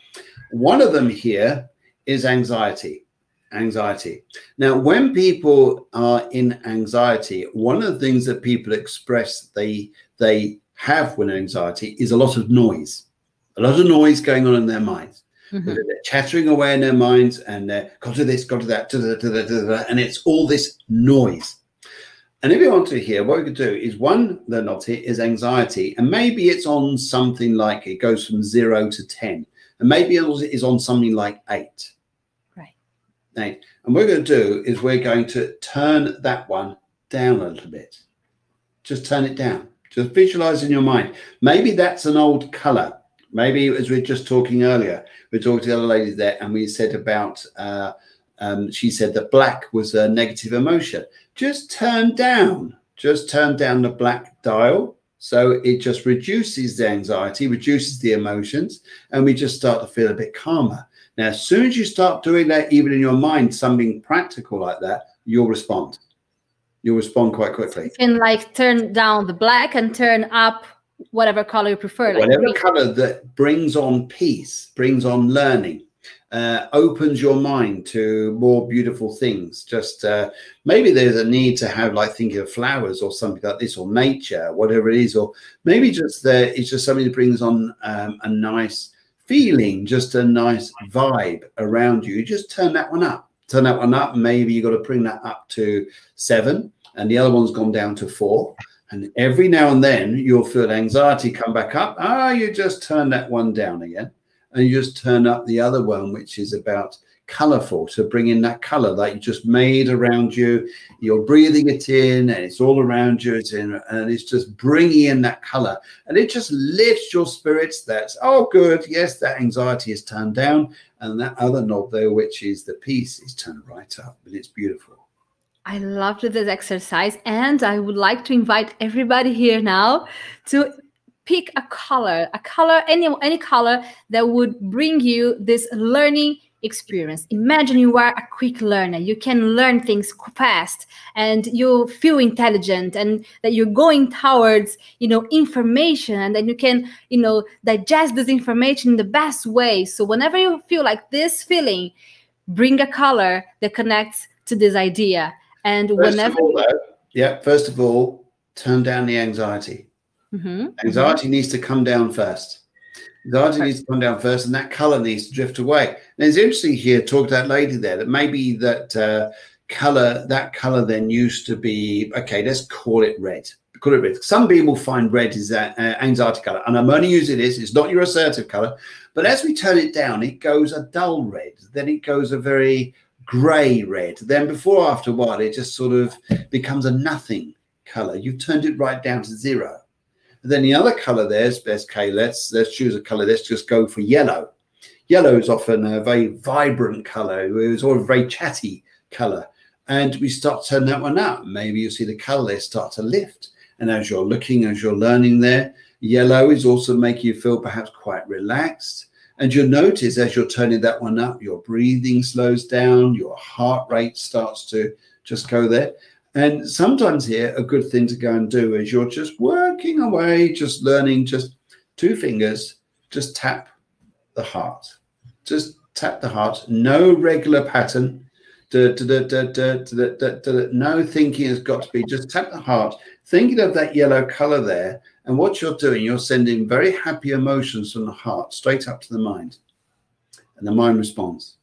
One of them here is anxiety. Anxiety. Now, when people are in anxiety, one of the things that people express they they have when anxiety is a lot of noise, a lot of noise going on in their minds. Mm-hmm. They're chattering away in their minds and they're got to this, got to that, to the, to the, to the, and it's all this noise. And if you want to hear, what we could do is one, the not here, is anxiety, and maybe it's on something like it goes from zero to 10, and maybe it is on something like eight. And what we're going to do is we're going to turn that one down a little bit. Just turn it down. Just visualize in your mind. Maybe that's an old color. Maybe as we are just talking earlier, we talked to the other ladies there, and we said about uh, um, she said that black was a negative emotion. Just turn down, just turn down the black dial. So it just reduces the anxiety, reduces the emotions, and we just start to feel a bit calmer. Now, as soon as you start doing that, even in your mind, something practical like that, you'll respond. You'll respond quite quickly. You can like turn down the black and turn up whatever color you prefer. Like whatever color that brings on peace, brings on learning, uh, opens your mind to more beautiful things. Just uh, maybe there's a need to have like thinking of flowers or something like this, or nature, whatever it is, or maybe just there it's just something that brings on um, a nice feeling, just a nice vibe around you. Just turn that one up. Turn that one up. Maybe you got to bring that up to seven, and the other one's gone down to four and every now and then you'll feel anxiety come back up. Ah, you just turn that one down again. And you just turn up the other one, which is about colorful to bring in that color that you just made around you. You're breathing it in and it's all around you. It's in, and it's just bringing in that color. And it just lifts your spirits. That's, oh, good. Yes, that anxiety is turned down. And that other knob there, which is the peace, is turned right up. And it's beautiful. I loved this exercise, and I would like to invite everybody here now to pick a color, a color, any any color that would bring you this learning experience. Imagine you are a quick learner. You can learn things fast and you feel intelligent and that you're going towards, you know, information and then you can, you know, digest this information in the best way. So whenever you feel like this feeling, bring a color that connects to this idea and first whenever, all, though, yeah, first of all, turn down the anxiety. Mm-hmm. Anxiety mm-hmm. needs to come down first. Anxiety needs to come down first, and that color needs to drift away. And it's interesting here, talk to that lady there, that maybe that uh, color, that color then used to be okay. Let's call it red. Call it red. Some people find red is that uh, anxiety color, and I'm only using this. It's not your assertive color, but as we turn it down, it goes a dull red. Then it goes a very grey red. Then before after a while, it just sort of becomes a nothing color. You've turned it right down to zero. And then the other color there's best okay, let's let's choose a color. Let's just go for yellow. Yellow is often a very vibrant color. It's all a very chatty color. and we start to turn that one up. Maybe you see the color there start to lift. And as you're looking, as you're learning there, yellow is also making you feel perhaps quite relaxed. And you'll notice as you're turning that one up, your breathing slows down, your heart rate starts to just go there. And sometimes here, a good thing to go and do is you're just working away, just learning, just two fingers, just tap the heart. Just tap the heart. No regular pattern. No thinking has got to be just tap the heart, thinking of that yellow color there. And what you're doing, you're sending very happy emotions from the heart straight up to the mind. And the mind responds.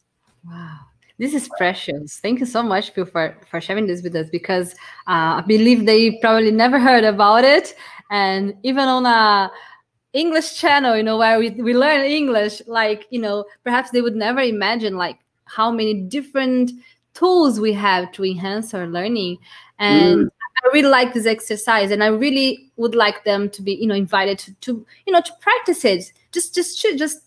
Wow. This is precious. Thank you so much, Phil, for, for sharing this with us because uh, I believe they probably never heard about it. And even on a English channel, you know, where we, we learn English, like, you know, perhaps they would never imagine like how many different tools we have to enhance our learning. And mm. I really like this exercise and I really would like them to be, you know, invited to, to you know, to practice it. Just, just, just, just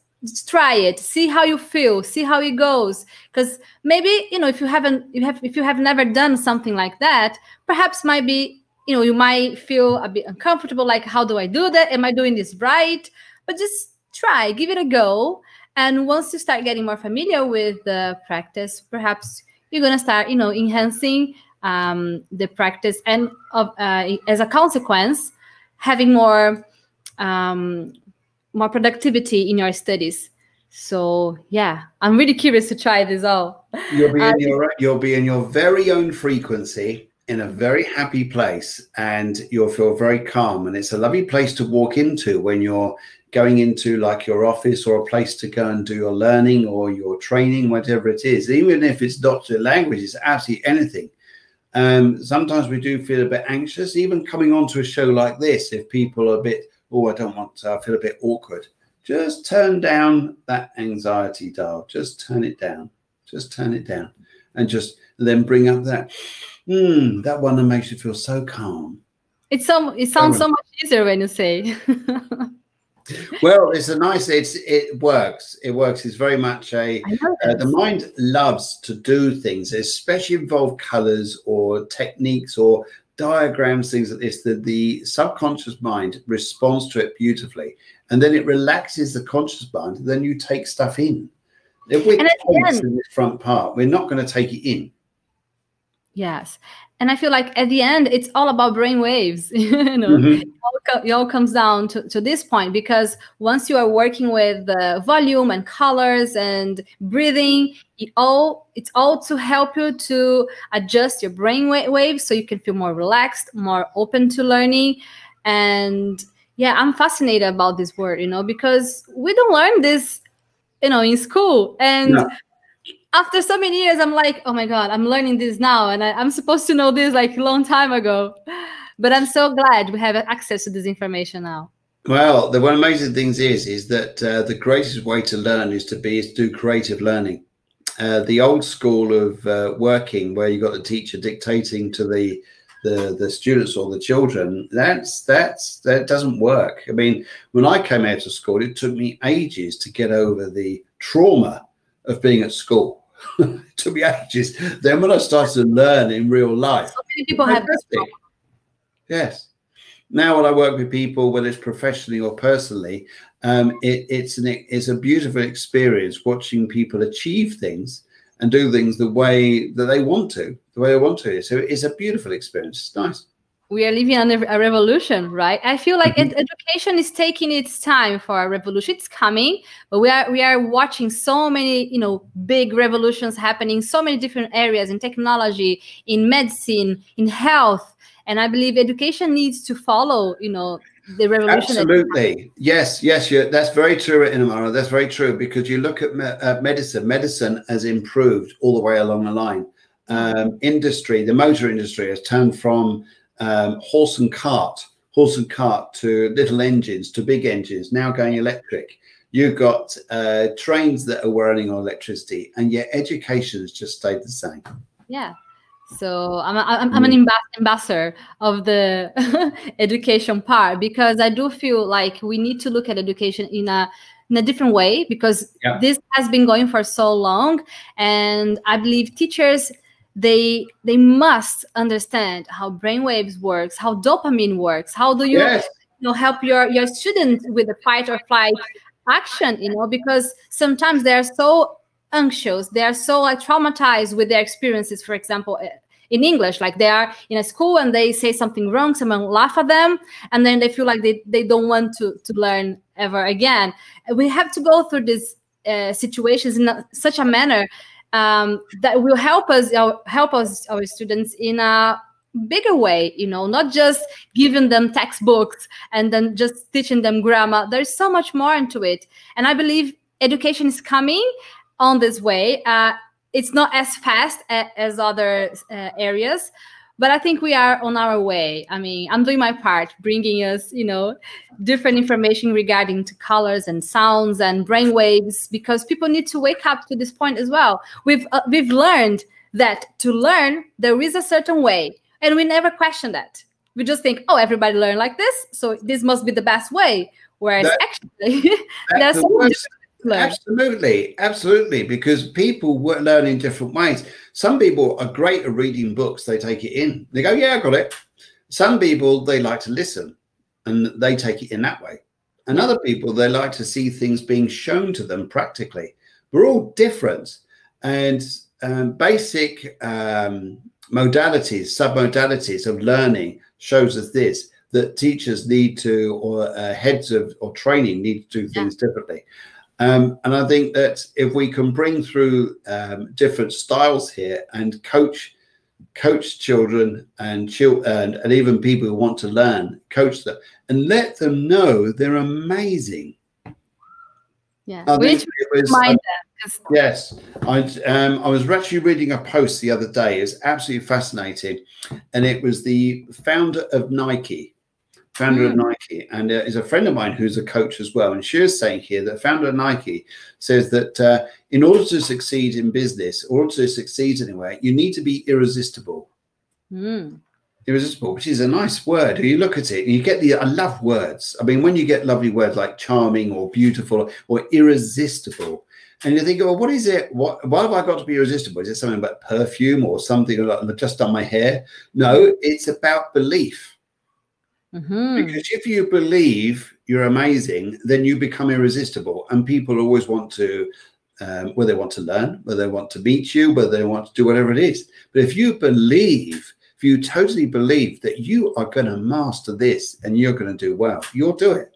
try it see how you feel see how it goes. Because maybe you know if you haven't you have if you have never done something like that perhaps might be you know you might feel a bit uncomfortable like how do i do that? Am i doing this right? But just try give it a go. And once you start getting more familiar with the practice perhaps you're going to start you know enhancing um, the practice and of, uh, as a consequence having more um, more productivity in your studies so yeah i'm really curious to try this out. you'll be in uh, your you'll be in your very own frequency in a very happy place and you'll feel very calm. And it's a lovely place to walk into when you're going into like your office or a place to go and do your learning or your training, whatever it is, even if it's doctor languages, it's absolutely anything. Um, sometimes we do feel a bit anxious, even coming onto a show like this, if people are a bit, oh, I don't want to, I feel a bit awkward. Just turn down that anxiety dial. Just turn it down. Just turn it down. And just then bring up that Mm, that one that makes you feel so calm. It's so it sounds so much easier when you say. well, it's a nice. It's it works. It works. It's very much a. Uh, the mind loves to do things, especially involve colors or techniques or diagrams, things like this. That the subconscious mind responds to it beautifully, and then it relaxes the conscious mind. Then you take stuff in. If we're in this front part, we're not going to take it in. Yes. And I feel like at the end, it's all about brain waves. you know, mm-hmm. it, all it, all comes down to, to this point because once you are working with the volume and colors and breathing, it all it's all to help you to adjust your brain waves so you can feel more relaxed, more open to learning. And yeah, I'm fascinated about this word, you know, because we don't learn this, you know, in school. And no after so many years, I'm like, oh my God, I'm learning this now. And I, am supposed to know this like a long time ago. But I'm so glad we have access to this information now. Well, the one amazing things is is that uh, the greatest way to learn is to be is do creative learning. Uh, the old school of uh, working, where you got the teacher dictating to the, the the students or the children, that's that's that doesn't work. I mean, when I came out of school, it took me ages to get over the trauma of being at school. to be ages. Then when I started to learn in real life, so many people have this. Yes. Now when I work with people, whether it's professionally or personally, um, it, it's an it's a beautiful experience watching people achieve things and do things the way that they want to, the way they want to. So it's a beautiful experience. It's nice we are living on a revolution right? I feel like mm-hmm. education is taking its time for a revolution. It's coming but we are we are watching so many you know big revolutions happening so many different areas in technology in medicine in health. And i believe education needs to follow you know the revolution absolutely. Yes yes that's very true Inamara. that's very true because you look at me- uh, medicine medicine has improved all the way along the line. Um, industry the motor industry has turned from um, horse and cart, horse and cart to little engines to big engines, now going electric. You've got uh, trains that are running on electricity, and yet education has just stayed the same. Yeah. So I'm, I'm, I'm an mm. ambassador of the education part because I do feel like we need to look at education in a in a different way because yeah. this has been going for so long, and I believe teachers they they must understand how brainwaves works, how dopamine works. How do you, Yes. you know help your your students with the fight or flight action? You know, because sometimes they are so anxious, they are so like traumatized with their experiences. For example, eh, in English, like they are in a school and they say something wrong, someone laugh at them, and then they feel like they, they don't want to to learn ever again. We have to go through these uh, situations in such a manner um, that will help us help us our students in a bigger way you know not just giving them textbooks and then just teaching them grammar. There's so much more into it. And i believe education is coming on this way. Uh, it's not as fast as other uh, areas but i think we are on our way. I mean i'm doing my part bringing us you know different information regarding to colors and sounds and brain waves because people need to wake up to this point as well. We've uh, we've learned that to learn there is a certain way and we never question that. We just think oh everybody learn like this so this must be the best way. Whereas That- actually That's there's the so much worst. to learn Absolutely, absolutely, because people wo- learn in different ways. Some people are great at reading books; they take it in. They go, "Yeah, I got it." Some people they like to listen, and they take it in that way. And other people they like to see things being shown to them practically. We're all different, and um, basic um, modalities, submodalities of learning shows us this that teachers need to, or uh, heads of or training need to do Yeah. things differently. Um, and I think that if we can bring through um, different styles here and coach coach children and, and and even people who want to learn, coach them and let them know they're amazing. yeah we need think to it was- remind them Yes, I um, I was actually reading a post the other day. It's absolutely fascinating, and it was the founder of Nike, founder of Nike, and uh, is a friend of mine who's a coach as well. And she was saying here that founder of Nike says that uh, in order to succeed in business, or to succeed anywhere, you need to be irresistible. Mm. Irresistible, which is a nice word. You look at it and you get the. I love words. I mean, when you get lovely words like charming or beautiful or irresistible, and you think, well, what is it? What? Why have I got to be irresistible? Is it something about perfume or something like just on my hair? No, it's about belief. Mhm. Because if you believe you're amazing, then you become irresistible, and people always want to. Um, whether they want to learn, whether they want to meet you, whether they want to do whatever it is. But if you believe, if you totally believe that you are going to master this and you're going to do well, you'll do it.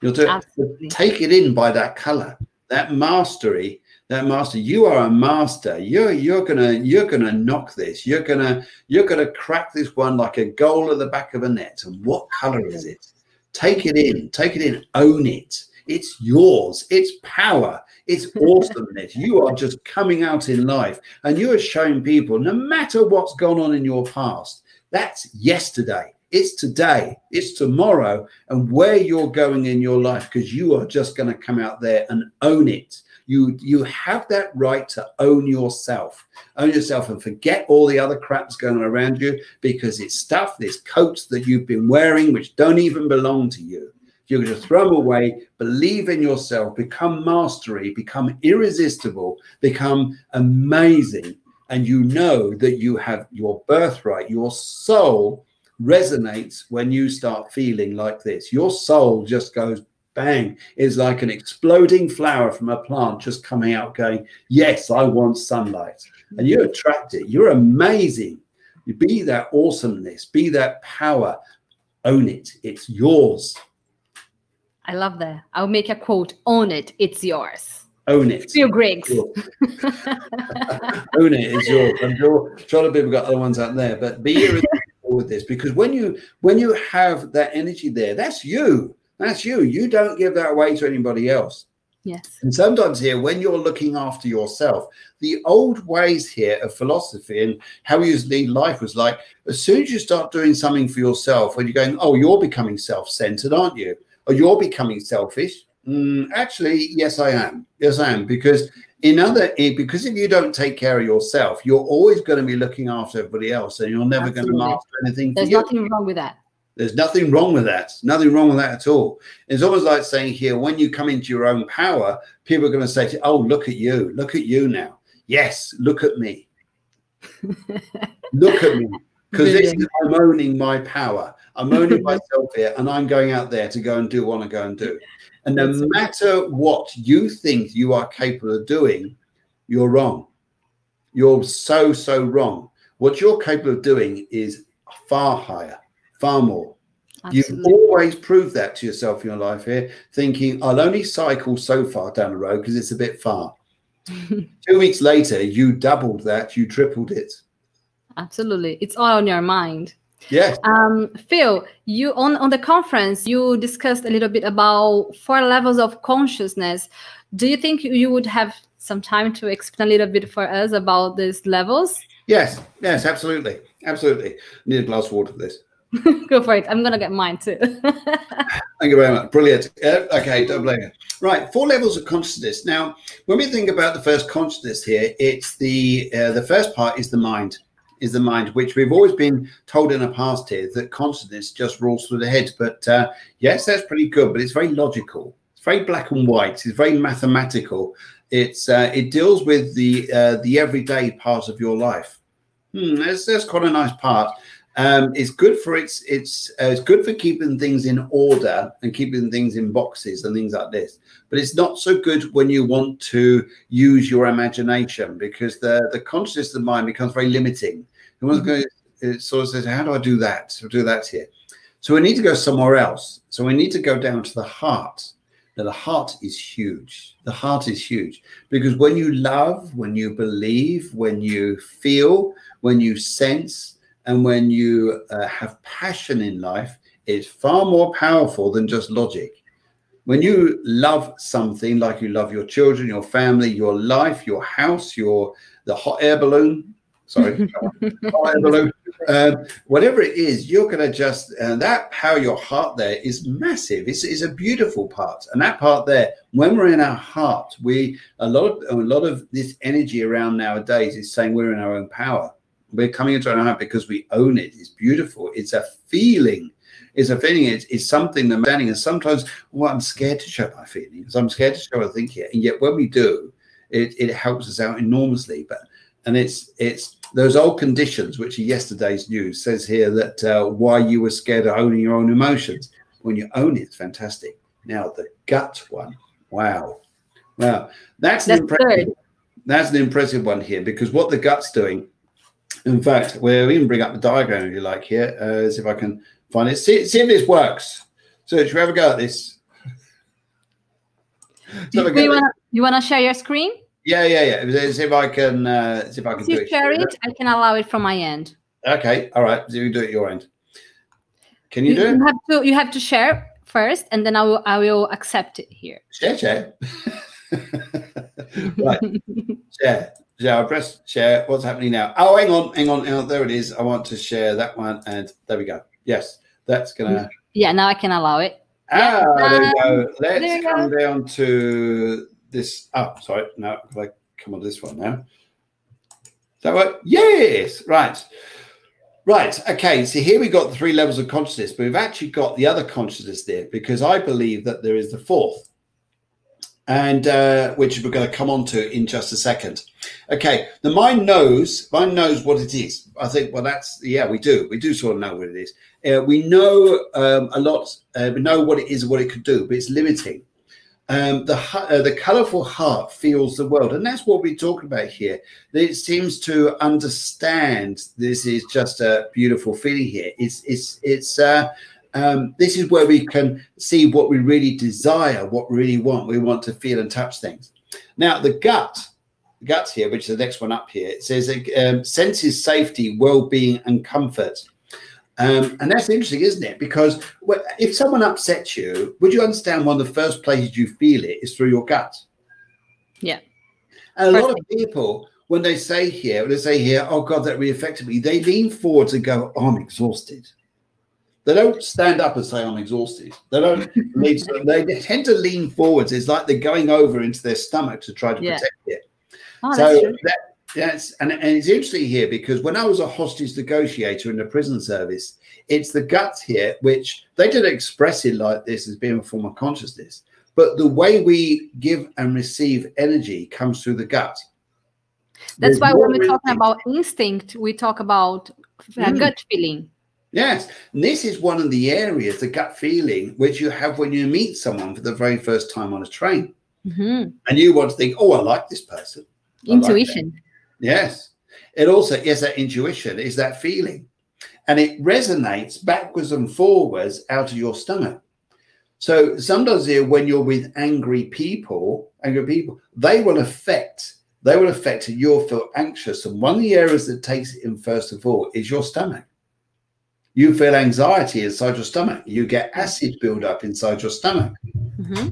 You'll do it. Absolutely. Take it in by that color, that mastery, that master. You are a master. You're you're gonna you're gonna knock this. You're gonna you're gonna crack this one like a goal at the back of a net. And what color is it? Take it in. Take it in. Own it. It's yours. It's power. It's awesomeness. you are just coming out in life and you are showing people, no matter what's gone on in your past, that's yesterday. It's today. It's tomorrow. And where you're going in your life, because you are just going to come out there and own it. You you have that right to own yourself. Own yourself and forget all the other craps going around you because it's stuff, this coats that you've been wearing which don't even belong to you. You're going to throw them away, believe in yourself, become mastery, become irresistible, become amazing. And you know that you have your birthright, your soul resonates when you start feeling like this. Your soul just goes bang. is like an exploding flower from a plant just coming out, going, Yes, I want sunlight. And you attract it. You're amazing. You be that awesomeness, be that power. Own it. It's yours. I love that. I'll make a quote. Own it. It's yours. Own it. Phil Griggs. Yours. Own. It's yours. I'm sure, a lot of people got other ones out there, but be with this because when you when you have that energy there, that's you. That's you. You don't give that away to anybody else. Yes. And sometimes here, when you're looking after yourself, the old ways here of philosophy and how to lead life was like, as soon as you start doing something for yourself, when you're going, oh, you're becoming self-centered, aren't you? Or you're becoming selfish. Mm, actually, yes, I am. Yes, I am. Because in other, because if you don't take care of yourself, you're always going to be looking after everybody else, and you're never going to Absolutely. master anything. For There's you. nothing wrong with that. There's nothing wrong with that. Nothing wrong with that at all. It's almost like saying here, when you come into your own power, people are going to say to you, Oh, look at you. Look at you now. Yes, look at me. Look at me. Because this is I'm owning my power. I'm owning myself here, and I'm going out there to go and do what I want to go and do. And no matter what you think you are capable of doing, you're wrong. You're so, so wrong. What you're capable of doing is far higher, far more. Absolutely. You've always proved that to yourself in your life here, thinking, I'll only cycle so far down the road because it's a bit far. Two weeks later, you doubled that, you tripled it. Absolutely. It's all on your mind. Yes. Um, Phil, you on, on the conference, you discussed a little bit about four levels of consciousness. Do you think you would have some time to explain a little bit for us about these levels? Yes, yes, absolutely. Absolutely. Need a glass of water for this. Go for it. I'm gonna get mine too. Thank you very much. Brilliant. Uh, okay, double A. Right, four levels of consciousness. Now, when we think about the first consciousness here, it's the uh, the first part is the mind is the mind, which we've always been told in the past here that consciousness just rolls through the head. But uh, yes, that's pretty good, but it's very logical. It's very black and white. It's very mathematical. It's uh, it deals with the uh, the everyday part of your life. Hmm, that's, that's quite a nice part. Um, it's good for it's it's uh, it's good for keeping things in order and keeping things in boxes and things like this. But it's not so good when you want to use your imagination because the the consciousness of the mind becomes very limiting. And mm-hmm. going it sort of says, "How do I do that? do that here." So we need to go somewhere else. So we need to go down to the heart. Now the heart is huge. The heart is huge because when you love, when you believe, when you feel, when you sense and when you uh, have passion in life, it's far more powerful than just logic. When you love something like you love your children, your family, your life, your house, your the hot air balloon, sorry, hot air balloon, uh, whatever it is, you're going to just and that power your heart there is massive. It's, it's a beautiful part, and that part there, when we're in our heart, we a lot of a lot of this energy around nowadays is saying we're in our own power we're coming into our heart because we own it. It's beautiful. It's a feeling. It's a feeling. It's, it's something that standing. And sometimes, well, I'm scared to show my feelings. I'm scared to show what I think here. And yet, when we do, it, it helps us out enormously. But and it's it's those old conditions, which are yesterday's news, says here that uh, why you were scared of owning your own emotions. When you own it, it's fantastic. Now the gut one, wow, wow, that's, that's an impressive. Good. That's an impressive one here because what the gut's doing in fact, we'll even bring up the diagram if you like here, uh, see if I can find it. See, see if this works. So, should we have a go at this? so wanna, you wanna share your screen? Yeah, yeah, yeah. See if I can. Uh, see if I can. If you share it, it, I can allow it from my end. Okay, all right. So you do it your end. Can you, you do it? You have to. You have to share first, and then I will. I will accept it here. Share, share. right, share. Yeah, I press share. What's happening now? Oh, hang on, hang on, hang on. There it is. I want to share that one, and there we go. Yes, that's gonna. Yeah, now I can allow it. Ah, yeah. there we go. Let's come go. down to this. Oh, sorry. No, I come on to this one now. That what? Yes. Right. Right. Okay. So here we got the three levels of consciousness, but we've actually got the other consciousness there because I believe that there is the fourth and uh, which we're going to come on to in just a second. Okay, the mind knows, mind knows what it is. I think, well, that's yeah, we do, we do sort of know what it is. Uh, we know um, a lot, uh, we know what it is and what it could do, but it's limiting. Um, the uh, the colorful heart feels the world, and that's what we're talking about here. It seems to understand this is just a beautiful feeling here. It's it's it's uh, um, this is where we can see what we really desire, what we really want. We want to feel and touch things. Now, the gut, the guts here, which is the next one up here, it says it um, senses safety, well-being, and comfort. Um, and that's interesting, isn't it? Because if someone upsets you, would you understand one of the first places you feel it is through your gut? Yeah. And a lot of people, when they say here, when they say here, oh God, that really affected me, they lean forward to go, oh, I'm exhausted. They don't stand up and say, I'm exhausted. They don't need to, they tend to lean forwards. It's like they're going over into their stomach to try to yeah. protect it. Oh, so that, that's and, and it's interesting here because when I was a hostage negotiator in the prison service, it's the guts here, which they didn't express it like this as being a form of consciousness. But the way we give and receive energy comes through the gut. That's why when we're talking about instinct, we talk about uh, mm. gut feeling. Yes, and this is one of the areas, the gut feeling, which you have when you meet someone for the very first time on a train, mm-hmm. and you want to think, "Oh, I like this person." Intuition. Like yes, it also yes, that intuition is that feeling, and it resonates backwards and forwards out of your stomach. So sometimes here, when you're with angry people, angry people, they will affect they will affect you. You'll feel anxious, and one of the areas that takes it in first of all is your stomach you feel anxiety inside your stomach. You get acid buildup inside your stomach. Mm-hmm.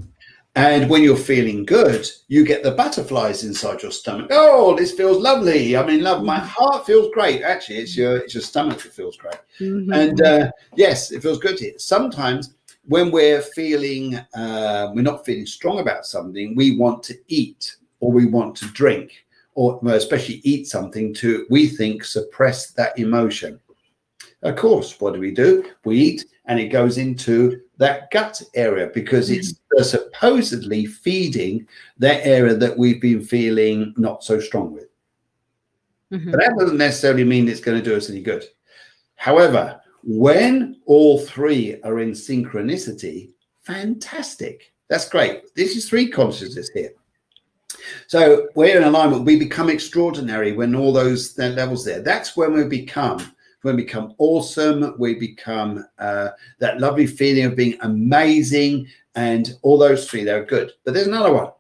And when you're feeling good, you get the butterflies inside your stomach. Oh, this feels lovely. I mean, love. My mm-hmm. heart feels great. Actually, it's your it's your stomach that feels great. Mm-hmm. And uh, yes, it feels good. Sometimes when we're feeling uh, we're not feeling strong about something, we want to eat or we want to drink or especially eat something to we think suppress that emotion. Of course, what do we do? We eat and it goes into that gut area because it's mm-hmm. supposedly feeding that area that we've been feeling not so strong with. Mm-hmm. But that doesn't necessarily mean it's going to do us any good. However, when all three are in synchronicity, fantastic. That's great. This is three consciousness here. So we're in alignment. We become extraordinary when all those levels there. That's when we become when we become awesome, we become uh, that lovely feeling of being amazing, and all those three, they're good. But there's another one.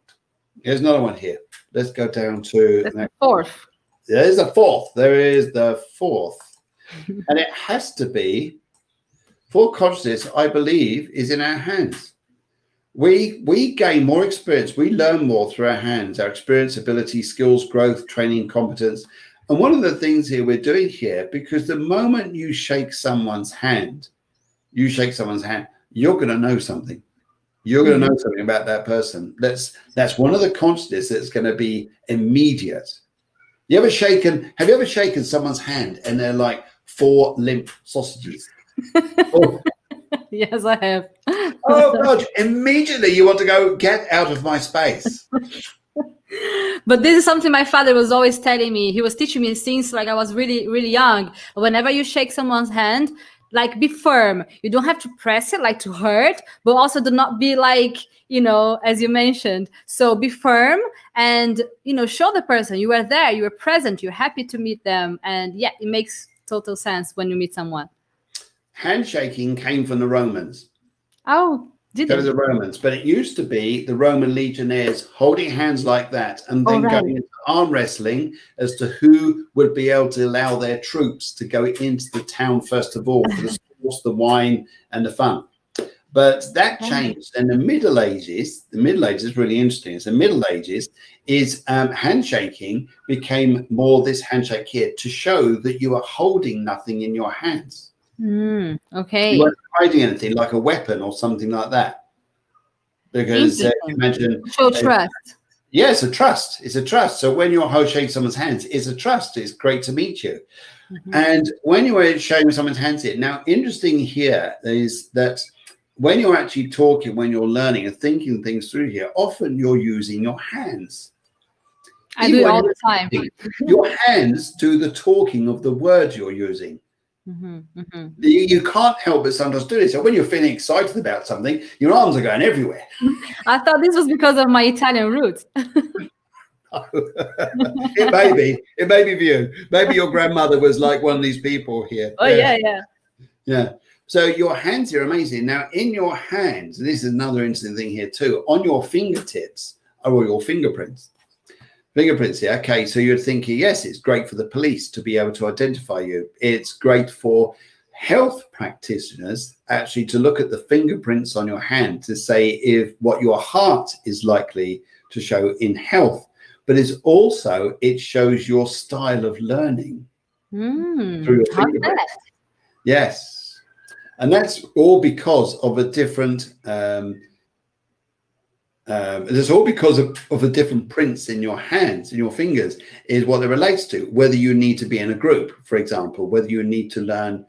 There's another one here. Let's go down to the fourth. There's a fourth. There is the fourth. and it has to be for consciousness, I believe, is in our hands. We we gain more experience, we learn more through our hands, our experience, ability, skills, growth, training, competence. And one of the things here we're doing here, because the moment you shake someone's hand, you shake someone's hand, you're going to know something. You're going to know mm-hmm. something about that person. That's that's one of the constants that's going to be immediate. You ever shaken? Have you ever shaken someone's hand and they're like four limp sausages? oh. Yes, I have. oh God! Immediately, you want to go get out of my space but this is something my father was always telling me. He was teaching me since like I was really, really young. Whenever you shake someone's hand, like be firm. You don't have to press it like to hurt, but also do not be like, you know, as you mentioned. So be firm and you know, show the person you were there, you were present, you're happy to meet them. And yeah, it makes total sense when you meet someone. Handshaking came from the Romans. Oh, did they? the Romans, but it used to be the Roman legionnaires holding hands like that and then oh, right. going into arm wrestling as to who would be able to allow their troops to go into the town first of all for the sports, the wine, and the fun. But that changed. In the Middle Ages, the Middle Ages is really interesting. It's the Middle Ages is um, handshaking became more this handshake here to show that you are holding nothing in your hands. Mm, okay. You weren't hiding anything like a weapon or something like that. Because uh, imagine. Show uh, trust. Yeah, it's a trust. It's a trust. So when you're shaking someone's hands, it's a trust. It's great to meet you. Mm-hmm. And when you're shaking someone's hands, it now interesting here is that when you're actually talking, when you're learning and thinking things through here, often you're using your hands. I Even do it all the time. your hands do the talking of the words you're using. Mm-hmm, mm-hmm. You, you, can't help but sometimes do this. So when you're feeling excited about something, your arms are going everywhere. I thought this was because of my Italian roots. it may be. It may be for you. Maybe your grandmother was like one of these people here. Oh yeah, yeah. Yeah. So your hands are amazing. Now, in your hands, this is another interesting thing here too. On your fingertips are all your fingerprints fingerprints here. Okay, so you're thinking, yes, it's great for the police to be able to identify you. It's great for health practitioners actually to look at the fingerprints on your hand to say if what your heart is likely to show in health. But it's also it shows your style of learning mm, through your fingerprints. Yes, and that's all because of a different. Um, um, it's all because of, of the different prints in your hands, in your fingers, is what it relates to. Whether you need to be in a group, for example, whether you need to learn,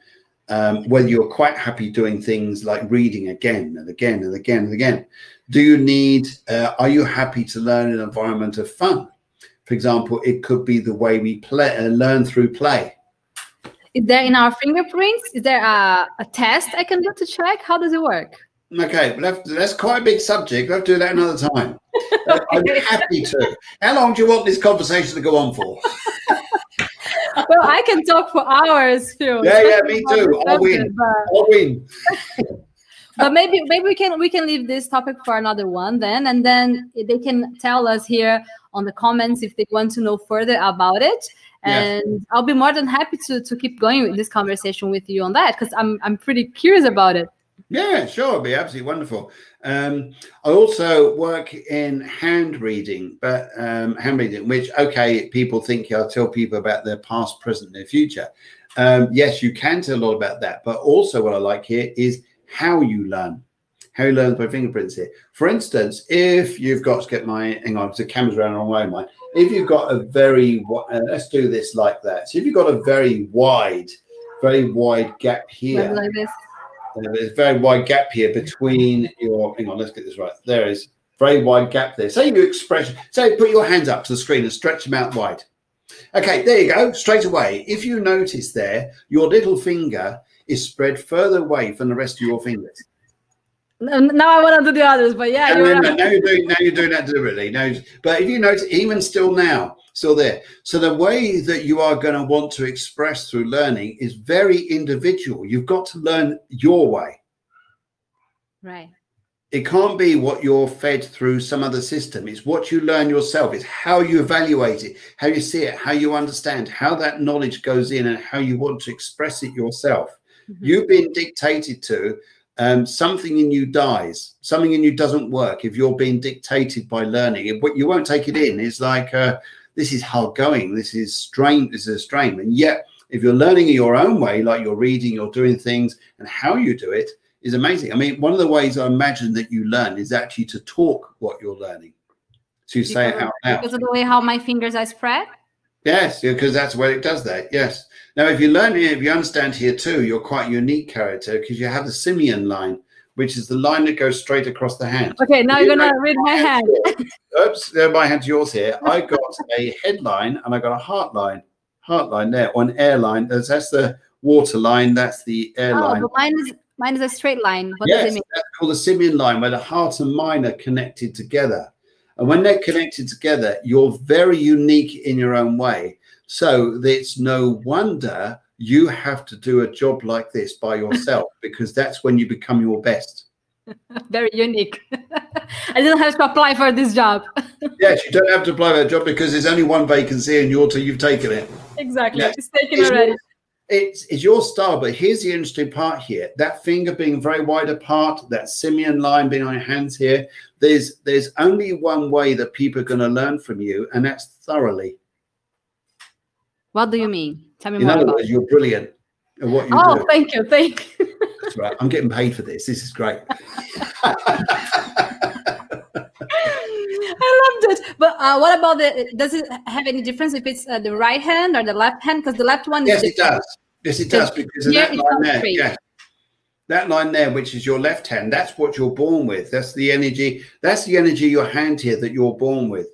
um, whether you're quite happy doing things like reading again and again and again and again. Do you need, uh, are you happy to learn in an environment of fun? For example, it could be the way we play, uh, learn through play. Is there in our fingerprints? Is there a, a test I can do to check? How does it work? Okay, well, that's quite a big subject. We'll have to do that another time. Uh, I'm happy to. How long do you want this conversation to go on for? well, I can talk for hours, Phil. Yeah, yeah, me too. I'll win. But... I'll win. but maybe maybe we can we can leave this topic for another one then, and then they can tell us here on the comments if they want to know further about it and yeah. I'll be more than happy to to keep going with this conversation with you on that because I'm I'm pretty curious about it. Yeah, sure, it'd be absolutely wonderful. Um, I also work in hand reading, but um, hand reading, which okay, people think I tell people about their past, present, and their future. Um, yes, you can tell a lot about that, but also what I like here is how you learn. How you learn by fingerprints here. For instance, if you've got to get my hang on, the camera's around wrong way, mine if you've got a very uh, let's do this like that. So if you've got a very wide, very wide gap here, like there's a very wide gap here between your. Hang on, let's get this right. There is very wide gap there. Say you express. Say put your hands up to the screen and stretch them out wide. Okay, there you go. Straight away, if you notice there, your little finger is spread further away from the rest of your fingers. Now I want to do the others, but yeah. You're right. now, you're doing, now you're doing that deliberately. Now, but if you notice, even still now, still there. So the way that you are going to want to express through learning is very individual. You've got to learn your way. Right. It can't be what you're fed through some other system. It's what you learn yourself. It's how you evaluate it, how you see it, how you understand, how that knowledge goes in, and how you want to express it yourself. Mm-hmm. You've been dictated to um, something in you dies, something in you doesn't work if you're being dictated by learning. But you won't take it in. It's like uh, this is hard going. This is strain. This is a strain. And yet, if you're learning in your own way, like you're reading, you're doing things, and how you do it is amazing. I mean, one of the ways I imagine that you learn is actually to talk what you're learning, to because say it out loud. Because of the way how my fingers are spread. Yes, because that's where it does that. Yes. Now, if you learn here, if you understand here too, you're quite a unique character because you have the simian line, which is the line that goes straight across the hand. Okay, now you're going to read my hand. Oops, there, my hand's yours here. I got a headline and I got a heart line, heart line there, or an airline. That's, that's the water line. That's the oh, airline. Oh, mine is mine is a straight line. What yes, that's called the simian line, where the heart and mind are connected together. And when they're connected together, you're very unique in your own way. So it's no wonder you have to do a job like this by yourself because that's when you become your best. Very unique. I didn't have to apply for this job. yes, you don't have to apply for that job because there's only one vacancy and you're you've taken it. Exactly. Yes. It's taken it's already. Your, it's, it's your style, but here's the interesting part here. That finger being very wide apart, that simian line being on your hands here, there's there's only one way that people are going to learn from you, and that's thoroughly. What do you mean? Tell me In more. other words, you're brilliant at what you oh, do. thank you, thank you. That's right. I'm getting paid for this. This is great. I loved it. But uh, what about the? Does it have any difference if it's uh, the right hand or the left hand? Because the left one. Yes, it does. Yes, it does. Because of that line there. Yeah. That line there, which is your left hand, that's what you're born with. That's the energy. That's the energy your hand here that you're born with.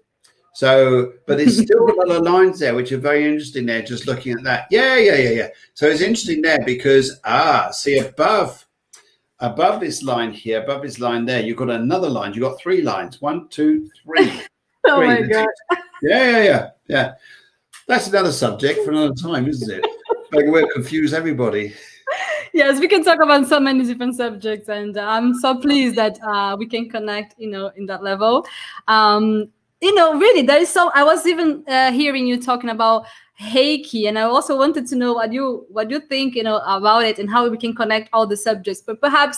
So, but there's still a lot of lines there, which are very interesting there, just looking at that. Yeah, yeah, yeah, yeah. So it's interesting there because, ah, see above, above this line here, above this line there, you've got another line. You've got three lines. One, two, three. oh three. my God. Yeah, yeah, yeah, yeah. That's another subject for another time, isn't it? Like we'll confuse everybody. Yes, we can talk about so many different subjects, and I'm so pleased that uh, we can connect, you know, in that level. Um, you know, really, there is so. I was even uh, hearing you talking about Reiki, and I also wanted to know what you what you think, you know, about it and how we can connect all the subjects. But perhaps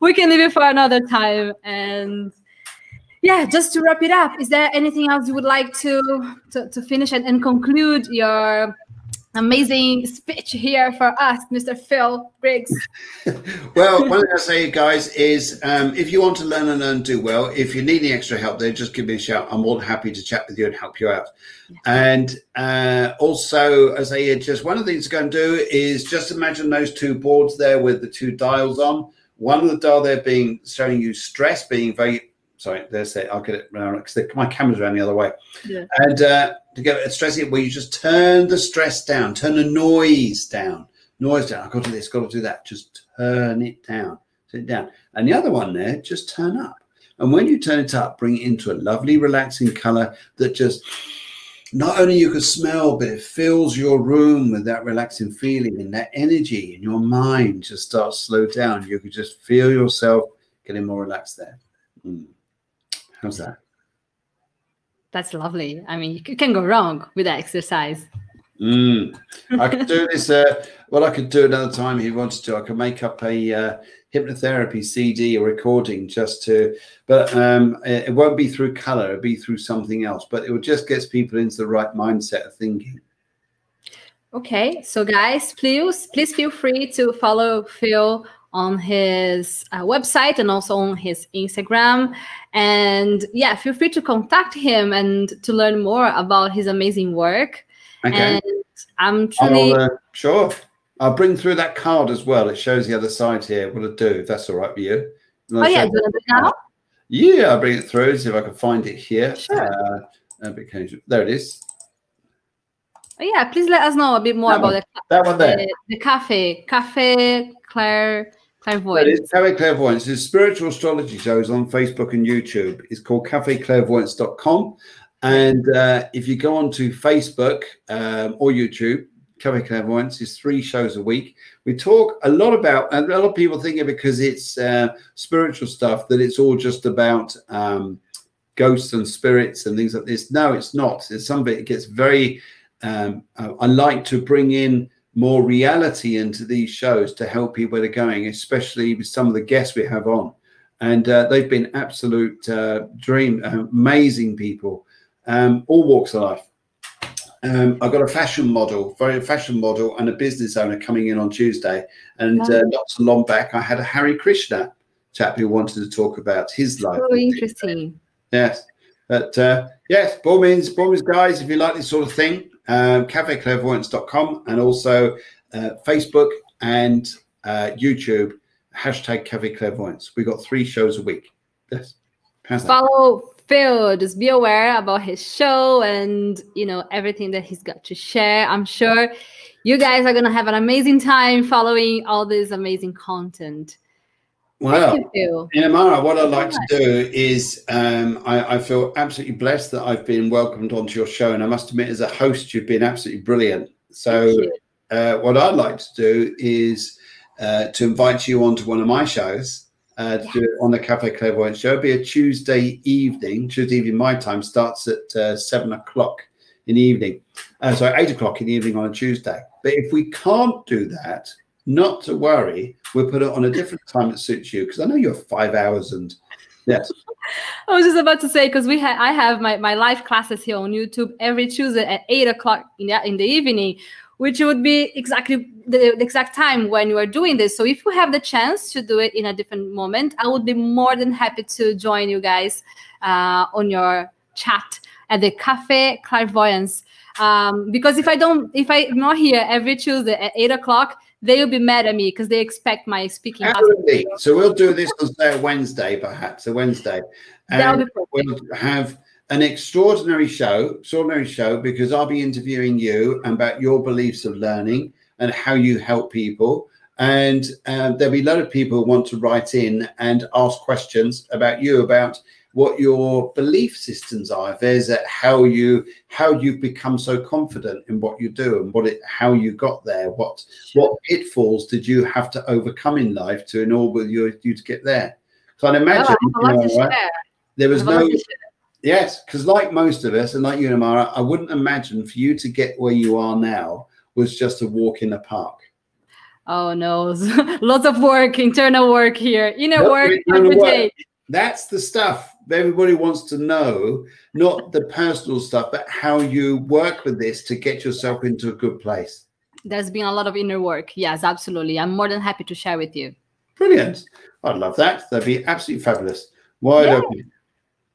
we can leave it for another time. And yeah, just to wrap it up, is there anything else you would like to to, to finish and, and conclude your amazing speech here for us, Mr. Phil Briggs. well, one thing I say, guys, is um, if you want to learn and learn, do well. If you need any extra help there, just give me a shout. I'm more than happy to chat with you and help you out. Yeah. And uh, also, as I just one of the things to go and do is just imagine those two boards there with the two dials on. One of the dial there being showing you stress, being very sorry, there's it. I'll get it around because my camera's around the other way. Yeah. And uh, to get it stressing, where you just turn the stress down, turn the noise down, noise down. I've got to do this, got to do that. Just turn it down, turn it down. And the other one there, just turn up. And when you turn it up, bring it into a lovely, relaxing color that just not only you can smell, but it fills your room with that relaxing feeling and that energy, and your mind just starts slow down. You can just feel yourself getting more relaxed there. Mm. How's that? That's lovely. I mean, you can go wrong with that exercise. Mm. I could do this. Uh, well, I could do another time if you wanted to. I could make up a uh, hypnotherapy CD or recording just to, but um, it, it won't be through color. It'll be through something else. But it will just get people into the right mindset of thinking. Okay, so guys, please please feel free to follow Phil on his uh, website and also on his Instagram. And yeah, feel free to contact him and to learn more about his amazing work. Okay. And I'm truly I'll, uh, sure. I'll bring through that card as well. It shows the other side here. What to do, if that's all right with you. oh yeah, do you want to do it now? Yeah, I'll bring it through. See if I can find it here. Sure. Uh. There it is. Oh, yeah, please let us know a bit more That about one. the, That one there. the the cafe, cafe Claire Clairvoyance. is Cafe Clairvoyance. It's spiritual astrology shows on Facebook and YouTube. It's called cafeclairvoyance.com. And uh, if you go onto Facebook um, or YouTube, Cafe Clairvoyance is three shows a week. We talk a lot about, and a lot of people think it because it's uh, spiritual stuff that it's all just about um, ghosts and spirits and things like this. No, it's not. It's some of it, it gets very, um, uh, I like to bring in more reality into these shows to help people where they're going, especially with some of the guests we have on. And uh, they've been absolute uh, dream, uh, amazing people, um, all walks of life. Um, I've got a fashion model, very fashion model, and a business owner coming in on Tuesday. And uh, not so long back, I had a Hare Krishna chap who wanted to talk about his life. So interesting. Yes. But uh, yes, by all means, by all means, guys, if you like this sort of thing, um, cafeclairvoyance.com and also uh, Facebook and uh, YouTube, hashtag Cafe Clairvoyance. We've got three shows a week. Yes. Follow Phil. Just be aware about his show and you know everything that he's got to share. I'm sure you guys are gonna have an amazing time following all this amazing content. Well, Thank you, Phil. Inamara, what I'd like to do is um, I, I feel absolutely blessed that I've been welcomed onto your show. And I must admit, as a host, you've been absolutely brilliant. So, uh, what I'd like to do is uh, to invite you onto one of my shows. Uh, to do it on the Cafe Clairvoyant show. It'll be a Tuesday evening. Tuesday evening, my time starts at uh, seven o'clock in the evening. Uh, sorry, eight o'clock in the evening on a Tuesday. But if we can't do that, not to worry. We'll put it on a different time that suits you because I know you're five hours and yes, I was just about to say because we I have my, my live classes here on YouTube every Tuesday at eight o'clock in the, in the evening, which would be exactly the, the exact time when you are doing this. So if you have the chance to do it in a different moment, I would be more than happy to join you guys uh, on your chat at the Cafe Clairvoyance. Um, because if I don't, if I'm not here every Tuesday at eight o'clock, they will be mad at me because they expect my speaking. absolutely. So we'll do this on say Wednesday, perhaps a Wednesday, and we'll have an extraordinary show, extraordinary show because I'll be interviewing you about your beliefs of learning and how you help people. And um, there'll be a lot of people who want to write in and ask questions about you about what your belief systems are. If there's a, how you how you've become so confident in what you do and what it how you got there. What what pitfalls did you have to overcome in life to enable you, you to get there? So I'd Oh, imagine I have a lot you know, right, there was have a lot no. Yes, because like most of us, and like you Inamara, I wouldn't imagine for you to get where you are now was just a walk in the park. Oh no, lots of work, internal work here, inner work internal every work. day. That's the stuff everybody wants to know, not the personal stuff, but how you work with this to get yourself into a good place. There's been a lot of inner work. Yes, absolutely. I'm more than happy to share with you. Brilliant. I'd love that. That'd be absolutely fabulous. Wide Yeah. open.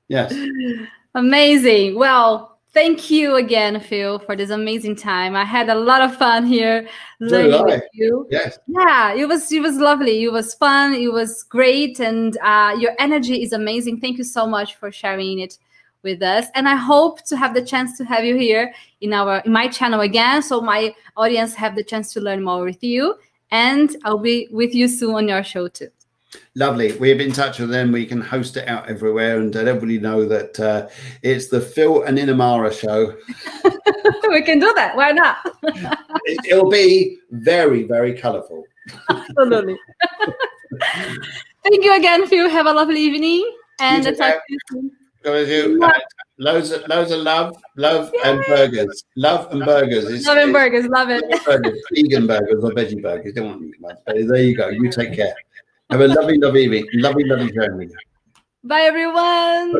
Yes. Amazing. Well, thank you again, Phil, for this amazing time. I had a lot of fun here learning with you. Yes. Yeah, it was it was lovely. It was fun. It was great, and uh, your energy is amazing. Thank you so much for sharing it with us. And I hope to have the chance to have you here in our in my channel again, so my audience have the chance to learn more with you. And I'll be with you soon on your show too. Lovely. We've been in touch with them. We can host it out everywhere and let everybody know that uh, it's the Phil and Inamara show. we can do that. Why not? It, it'll be very, very colourful. Absolutely. Thank you again, Phil. Have a lovely evening. And I'll talk you soon. You. Uh, loads of loads of love, love and burgers. Love and burgers. It's- Love and burgers. Love it. burgers, vegan burgers or veggie burgers. Don't want meat. There you go. You take care. Have a lovely, lovely evening. Lovely, lovely journey. Bye, everyone.